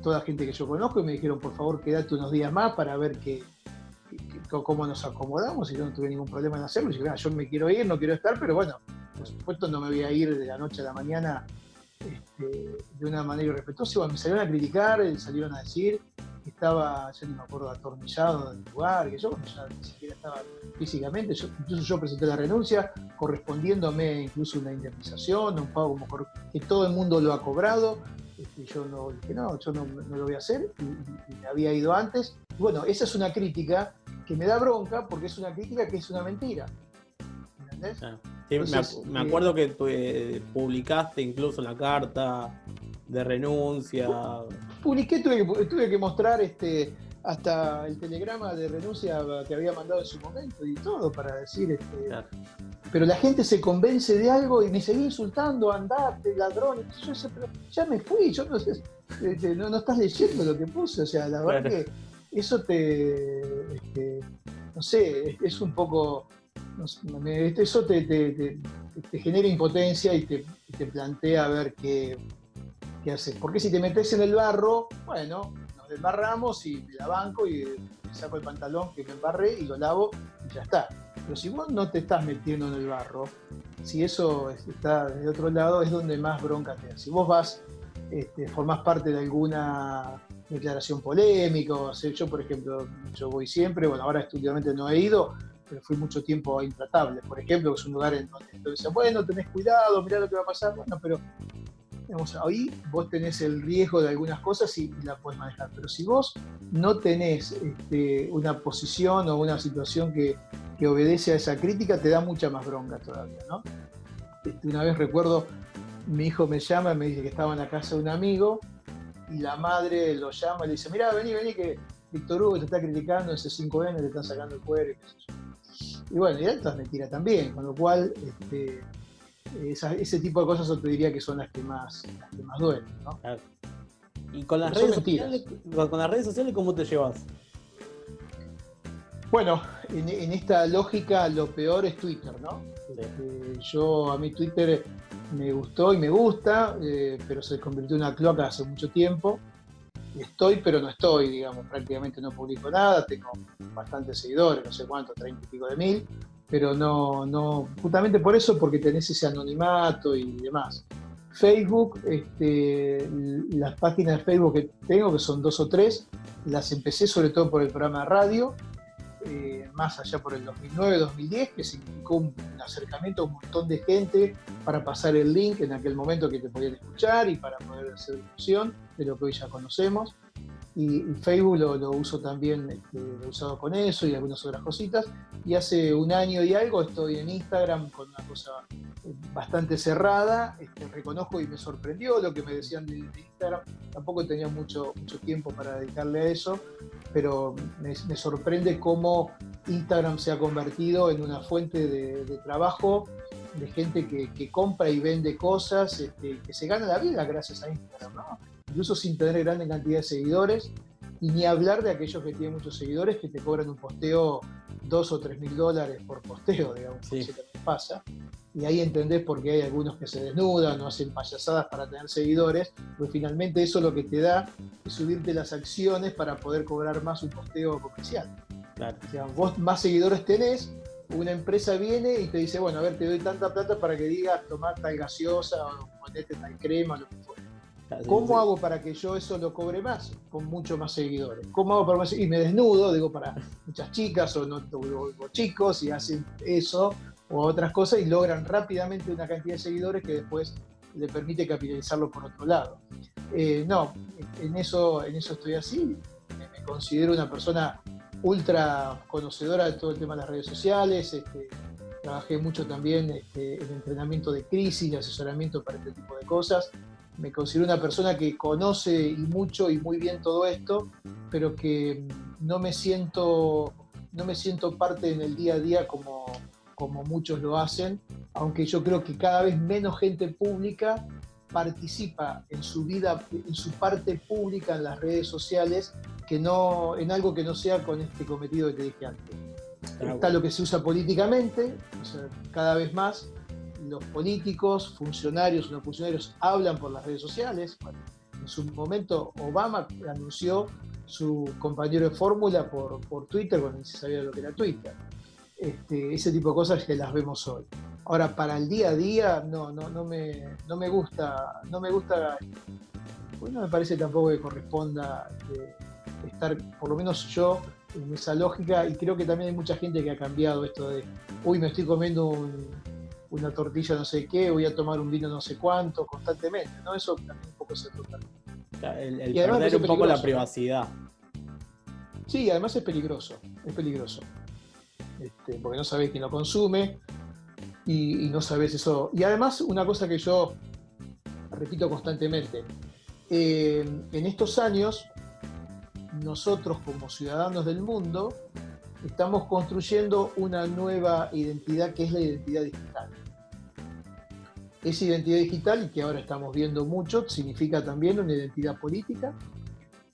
toda gente que yo conozco, y me dijeron, por favor, quédate unos días más para ver qué, cómo nos acomodamos, y yo no tuve ningún problema en hacerlo. Y dije, yo me quiero ir, no quiero estar, pero bueno, por supuesto no me voy a ir de la noche a la mañana este, de una manera irrespetuosa. me salieron a criticar, eh, salieron a decir que estaba, yo no me acuerdo, atornillado del lugar, que yo ya ni siquiera estaba físicamente. incluso yo presenté la renuncia, correspondiéndome incluso una indemnización, un pago como que todo el mundo lo ha cobrado. Este, yo no dije, no, yo no, lo voy a hacer y, me había ido antes. bueno, esa es una crítica que me da bronca porque es una crítica que es una mentira. ¿Entendés? Me, eh, acuerdo que eh, publicaste incluso la carta de renuncia. Publiqué, tuve que, mostrar este, hasta el telegrama de renuncia que había mandado en su momento y todo para decir. Este, Pero la gente se convence de algo y me seguía insultando, andate, ladrón. Yo pero ya me fui, yo no sé, este, no, estás leyendo lo que puse. O sea, la verdad que eso te. Este, no sé, es un poco eso te, genera impotencia y te, plantea a ver qué, qué haces. Porque si te metes en el barro, bueno, nos desbarramos y la banco y saco el pantalón que me embarré y lo lavo y ya está. Pero si vos no te estás metiendo en el barro, si eso está de otro lado, es donde más bronca te da. Si vos vas, este, formás parte de alguna declaración polémica, o yo por ejemplo, yo voy siempre, bueno, ahora últimamente no he ido, pero fui mucho tiempo intratable. Por ejemplo, que es un lugar en donde dicen, bueno, tenés cuidado, mirá lo que va a pasar. Bueno, pero digamos, ahí vos tenés el riesgo de algunas cosas y, la podés manejar. Pero si vos no tenés este, una posición o una situación que, que, obedece a esa crítica, te da mucha más bronca todavía, ¿no? Este, una vez recuerdo, mi hijo me llama y me dice que estaba en la casa de un amigo y la madre lo llama y le dice, mira, vení, vení, que Víctor Hugo te está criticando, ese 5N te están sacando el cuero y qué sé yo. Y bueno, y esto es mentira también, con lo cual este, ese tipo de cosas yo te diría que son las que más, más duelen. ¿no? ¿Y con las, redes sociales, con las redes sociales cómo te llevas? Bueno, en, esta lógica lo peor es Twitter, ¿no? Este, yo a mí Twitter me gustó y me gusta, eh, pero se convirtió en una cloaca hace mucho tiempo estoy, pero no estoy, digamos, prácticamente no publico nada, tengo bastantes seguidores, no sé cuántos, treinta y pico de mil, pero no, no, justamente por eso, porque tenés ese anonimato y demás. Facebook, este, las páginas de Facebook que tengo, que son dos o tres, las empecé sobre todo por el programa de radio, eh, más allá por el 2009-2010, que significó un, acercamiento a un montón de gente para pasar el link en aquel momento que te podían escuchar y para poder hacer difusión de lo que hoy ya conocemos. Y, Facebook lo, uso también, este, lo he usado con eso y algunas otras cositas. Y hace un año y algo estoy en Instagram con una cosa bastante cerrada. Este, reconozco y me sorprendió lo que me decían de, Instagram. Tampoco tenía mucho, mucho tiempo para dedicarle a eso, pero me, sorprende cómo Instagram se ha convertido en una fuente de, trabajo de gente que, compra y vende cosas, este, que se gana la vida gracias a Instagram, incluso sin tener grande cantidad de seguidores, y ni hablar de aquellos que tienen muchos seguidores que te cobran un posteo dos o tres mil dólares por posteo, digamos, sí. que pasa. y ahí entendés por qué hay algunos que se desnudan o hacen payasadas para tener seguidores, pues finalmente eso lo que te da es subirte las acciones para poder cobrar más un posteo comercial. Claro. O sea, vos más seguidores tenés, una empresa viene y te dice, bueno, a ver, te doy tanta plata para que digas tomar tal gaseosa o ponete tal crema, lo que fuera. ¿Cómo hago para que yo eso lo cobre más? Con mucho más seguidores. ¿Cómo hago para más? Y me desnudo, digo, para muchas chicas o, no, o chicos y hacen eso o otras cosas y logran rápidamente una cantidad de seguidores que después le permite capitalizarlo por otro lado. Eh, no, en eso, en eso estoy así. Me, considero una persona ultra conocedora de todo el tema de las redes sociales. Este, trabajé mucho también este, en entrenamiento de crisis, y asesoramiento para este tipo de cosas me considero una persona que conoce y mucho y muy bien todo esto, pero que no me siento, no me siento parte en el día a día como, como muchos lo hacen, aunque yo creo que cada vez menos gente pública participa en su vida, en su parte pública en las redes sociales, que no, en algo que no sea con este cometido que te dije antes. Está lo que se usa políticamente, cada vez más, los políticos, funcionarios, no funcionarios, hablan por las redes sociales. en su momento Obama anunció su compañero de fórmula por, por, Twitter cuando ni se sabía lo que era Twitter. Este, ese tipo de cosas que las vemos hoy. Ahora, para el día a día, no, no, no, me, no me gusta, no me gusta, pues no me parece tampoco que corresponda eh, estar, por lo menos yo, en esa lógica, y creo que también hay mucha gente que ha cambiado esto de, uy, me estoy comiendo un, una tortilla no sé qué, voy a tomar un vino no sé cuánto, constantemente, ¿no? Eso también un poco se trata. El, el perder un poco la privacidad. Sí, además es peligroso, es peligroso. Este, porque no sabés quién lo consume y, no sabés eso. Y además, una cosa que yo repito constantemente, eh, en estos años, nosotros como ciudadanos del mundo, estamos construyendo una nueva identidad que es la identidad digital. Esa identidad digital, y que ahora estamos viendo mucho, significa también una identidad política,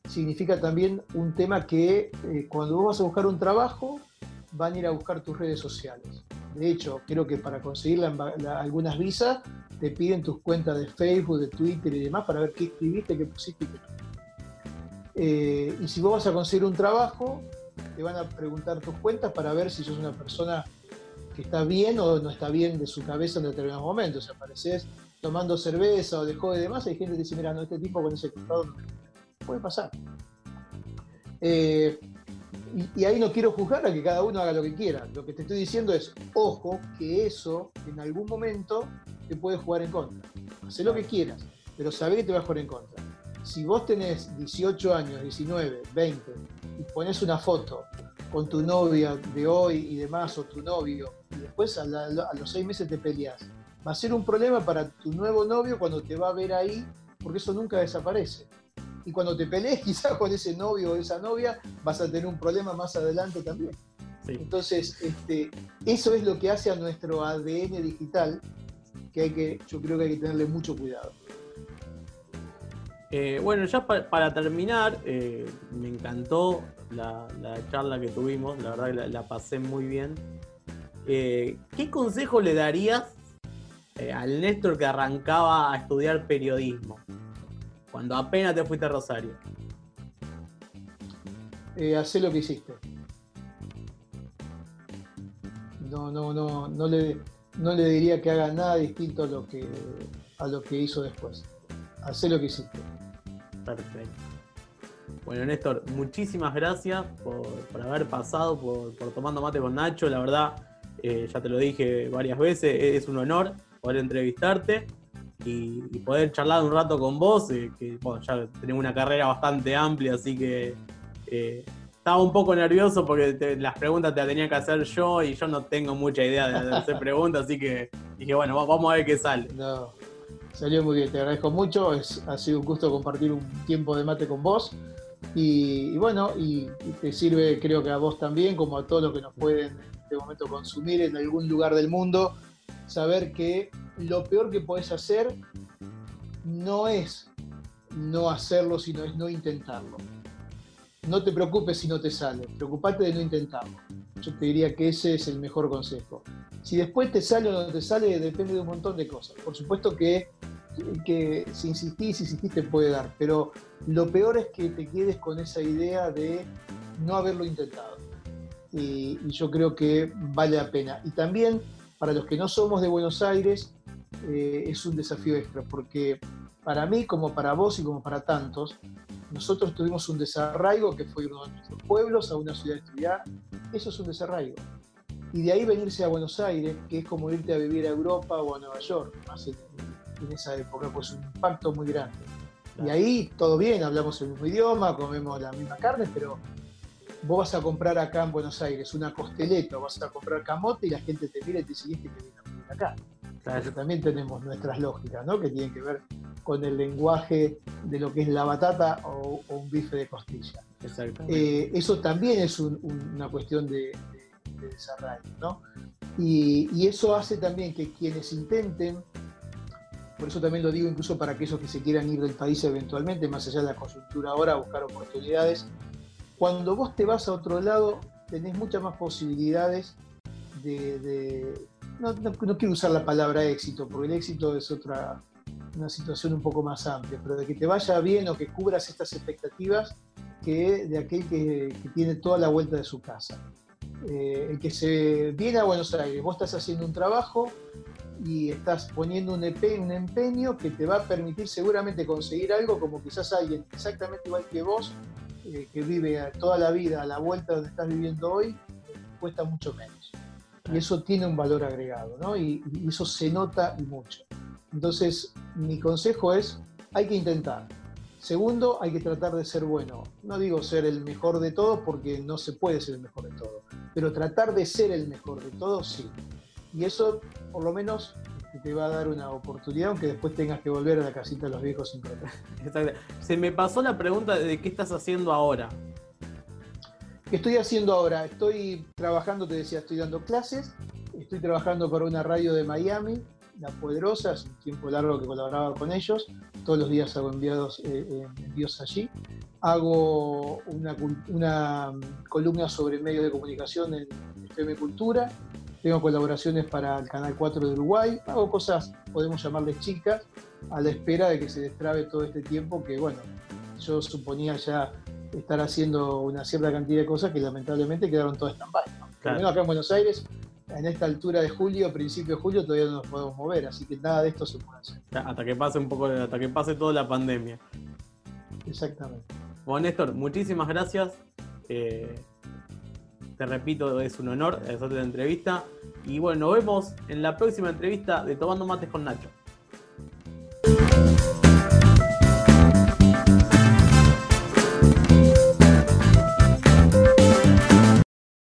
significa también un tema que eh, cuando vos vas a buscar un trabajo, van a ir a buscar tus redes sociales. De hecho, creo que para conseguir algunas visas te piden tus cuentas de Facebook, de Twitter y demás para ver qué escribiste, qué pusiste. Eh, y si vos vas a conseguir un trabajo, te van a preguntar tus cuentas para ver si sos una persona está bien o no está bien de su cabeza en determinados momentos. Si apareces tomando cerveza o de joven y demás, hay gente que dice, mira, no, este tipo con ese costado puede pasar. Eh, y, ahí no quiero juzgar a que cada uno haga lo que quiera. Lo que te estoy diciendo es, ojo, que eso en algún momento te puede jugar en contra. Haz lo que quieras, pero sabé que te va a jugar en contra. Si vos tenés 18 años, 19, 20, y pones una foto con tu novia de hoy y demás, o tu novio, y después a, los seis meses te peleas, va a ser un problema para tu nuevo novio cuando te va a ver ahí, porque eso nunca desaparece. Y cuando te pelees quizás con ese novio o esa novia, vas a tener un problema más adelante también. Entonces, este, eso es lo que hace a nuestro ADN digital, que hay que, yo creo que hay que tenerle mucho cuidado. Eh, bueno, ya para terminar, eh, me encantó la, charla que tuvimos, la verdad que la, pasé muy bien. Eh, ¿Qué consejo le darías al Néstor que arrancaba a estudiar periodismo? Cuando apenas te fuiste a Rosario. Hacé lo que hiciste. No, no, no, no le, no le diría que haga nada distinto a lo que, a lo que hizo después. Hacé lo que hiciste. Perfecto. Bueno, Néstor, muchísimas gracias por, haber pasado, por, tomando mate con Nacho. La verdad, eh, ya te lo dije varias veces, es un honor poder entrevistarte y, poder charlar un rato con vos, eh, que ya tenemos una carrera bastante amplia, así que eh, estaba un poco nervioso porque las preguntas te las tenía que hacer yo y yo no tengo mucha idea de, hacer preguntas, así que dije, bueno, vamos a ver qué sale. No. Salió muy bien, te agradezco mucho. ha sido un gusto compartir un tiempo de mate con vos. Y, bueno, y, te sirve, creo que a vos también, como a todos los que nos pueden en este momento consumir en algún lugar del mundo, saber que lo peor que podés hacer no es no hacerlo, sino es no intentarlo. No te preocupes si no te sale, preocupate de no intentarlo. Yo te diría que ese es el mejor consejo. Si después te sale o no te sale, depende de un montón de cosas. Por supuesto que, que si insistís, si insistís te puede dar, pero lo peor es que te quedes con esa idea de no haberlo intentado. Y, yo creo que vale la pena. Y también, para los que no somos de Buenos Aires, eh, es un desafío extra, porque para mí, como para vos y como para tantos, nosotros tuvimos un desarraigo que fue uno de nuestros pueblos a una ciudad estudiar. Eso es un desarraigo. Y de ahí venirse a Buenos Aires, que es como irte a vivir a Europa o a Nueva York, más en, esa época, pues un impacto muy grande. Y ahí todo bien, hablamos el mismo idioma, comemos la misma carne, pero vos vas a comprar acá en Buenos Aires una costeleta, vas a comprar camote y la gente te mira y te dice, ¿y este que viene a venir acá? también tenemos nuestras lógicas, ¿no? Que tienen que ver con el lenguaje de lo que es la batata o, un bife de costilla. Eh, eso también es una cuestión de, desarrollo, ¿no? Y, eso hace también que quienes intenten, por eso también lo digo incluso para aquellos que se quieran ir del país eventualmente, más allá de la coyuntura ahora, a buscar oportunidades, cuando vos te vas a otro lado, tenés muchas más posibilidades de, no, quiero usar la palabra éxito, porque el éxito es otra, una situación un poco más amplia, pero de que te vaya bien o que cubras estas expectativas que de aquel que, tiene toda la vuelta de su casa. Eh, el que se viene a Buenos Aires, vos estás haciendo un trabajo y estás poniendo un, un empeño que te va a permitir seguramente conseguir algo como quizás alguien exactamente igual que vos, eh, que vive toda la vida a la vuelta donde estás viviendo hoy, cuesta mucho menos. Y eso tiene un valor agregado, ¿no? y eso se nota y mucho. Entonces, mi consejo es, hay que intentar. Segundo, hay que tratar de ser bueno. No digo ser el mejor de todos porque no se puede ser el mejor de todos, pero tratar de ser el mejor de todos sí. Y eso, por lo menos, te va a dar una oportunidad, aunque después tengas que volver a la casita de los viejos sin Exacto. Se me pasó la pregunta de qué estás haciendo ahora. ¿Qué estoy haciendo ahora? Estoy trabajando, te decía, estoy dando clases, estoy trabajando para una radio de Miami, la Poderosa, hace un tiempo largo que colaboraba con ellos, todos los días hago enviados, eh, eh, envíos allí. Hago una, una, columna sobre medios de comunicación en FM Cultura, tengo colaboraciones para el Canal 4 de Uruguay, hago cosas, podemos llamarles chicas, a la espera de que se destrabe todo este tiempo que, bueno, yo suponía ya estar haciendo una cierta cantidad de cosas que lamentablemente quedaron todas stand-by. ¿no? acá en Buenos Aires en esta altura de julio, principio de julio, todavía no nos podemos mover, así que nada de esto se puede hacer. Hasta que pase un poco, hasta que pase toda la pandemia. Exactamente. Bueno, Néstor, muchísimas gracias. Eh, te repito, es un honor hacerte la entrevista. Y bueno, nos vemos en la próxima entrevista de Tomando Mates con Nacho.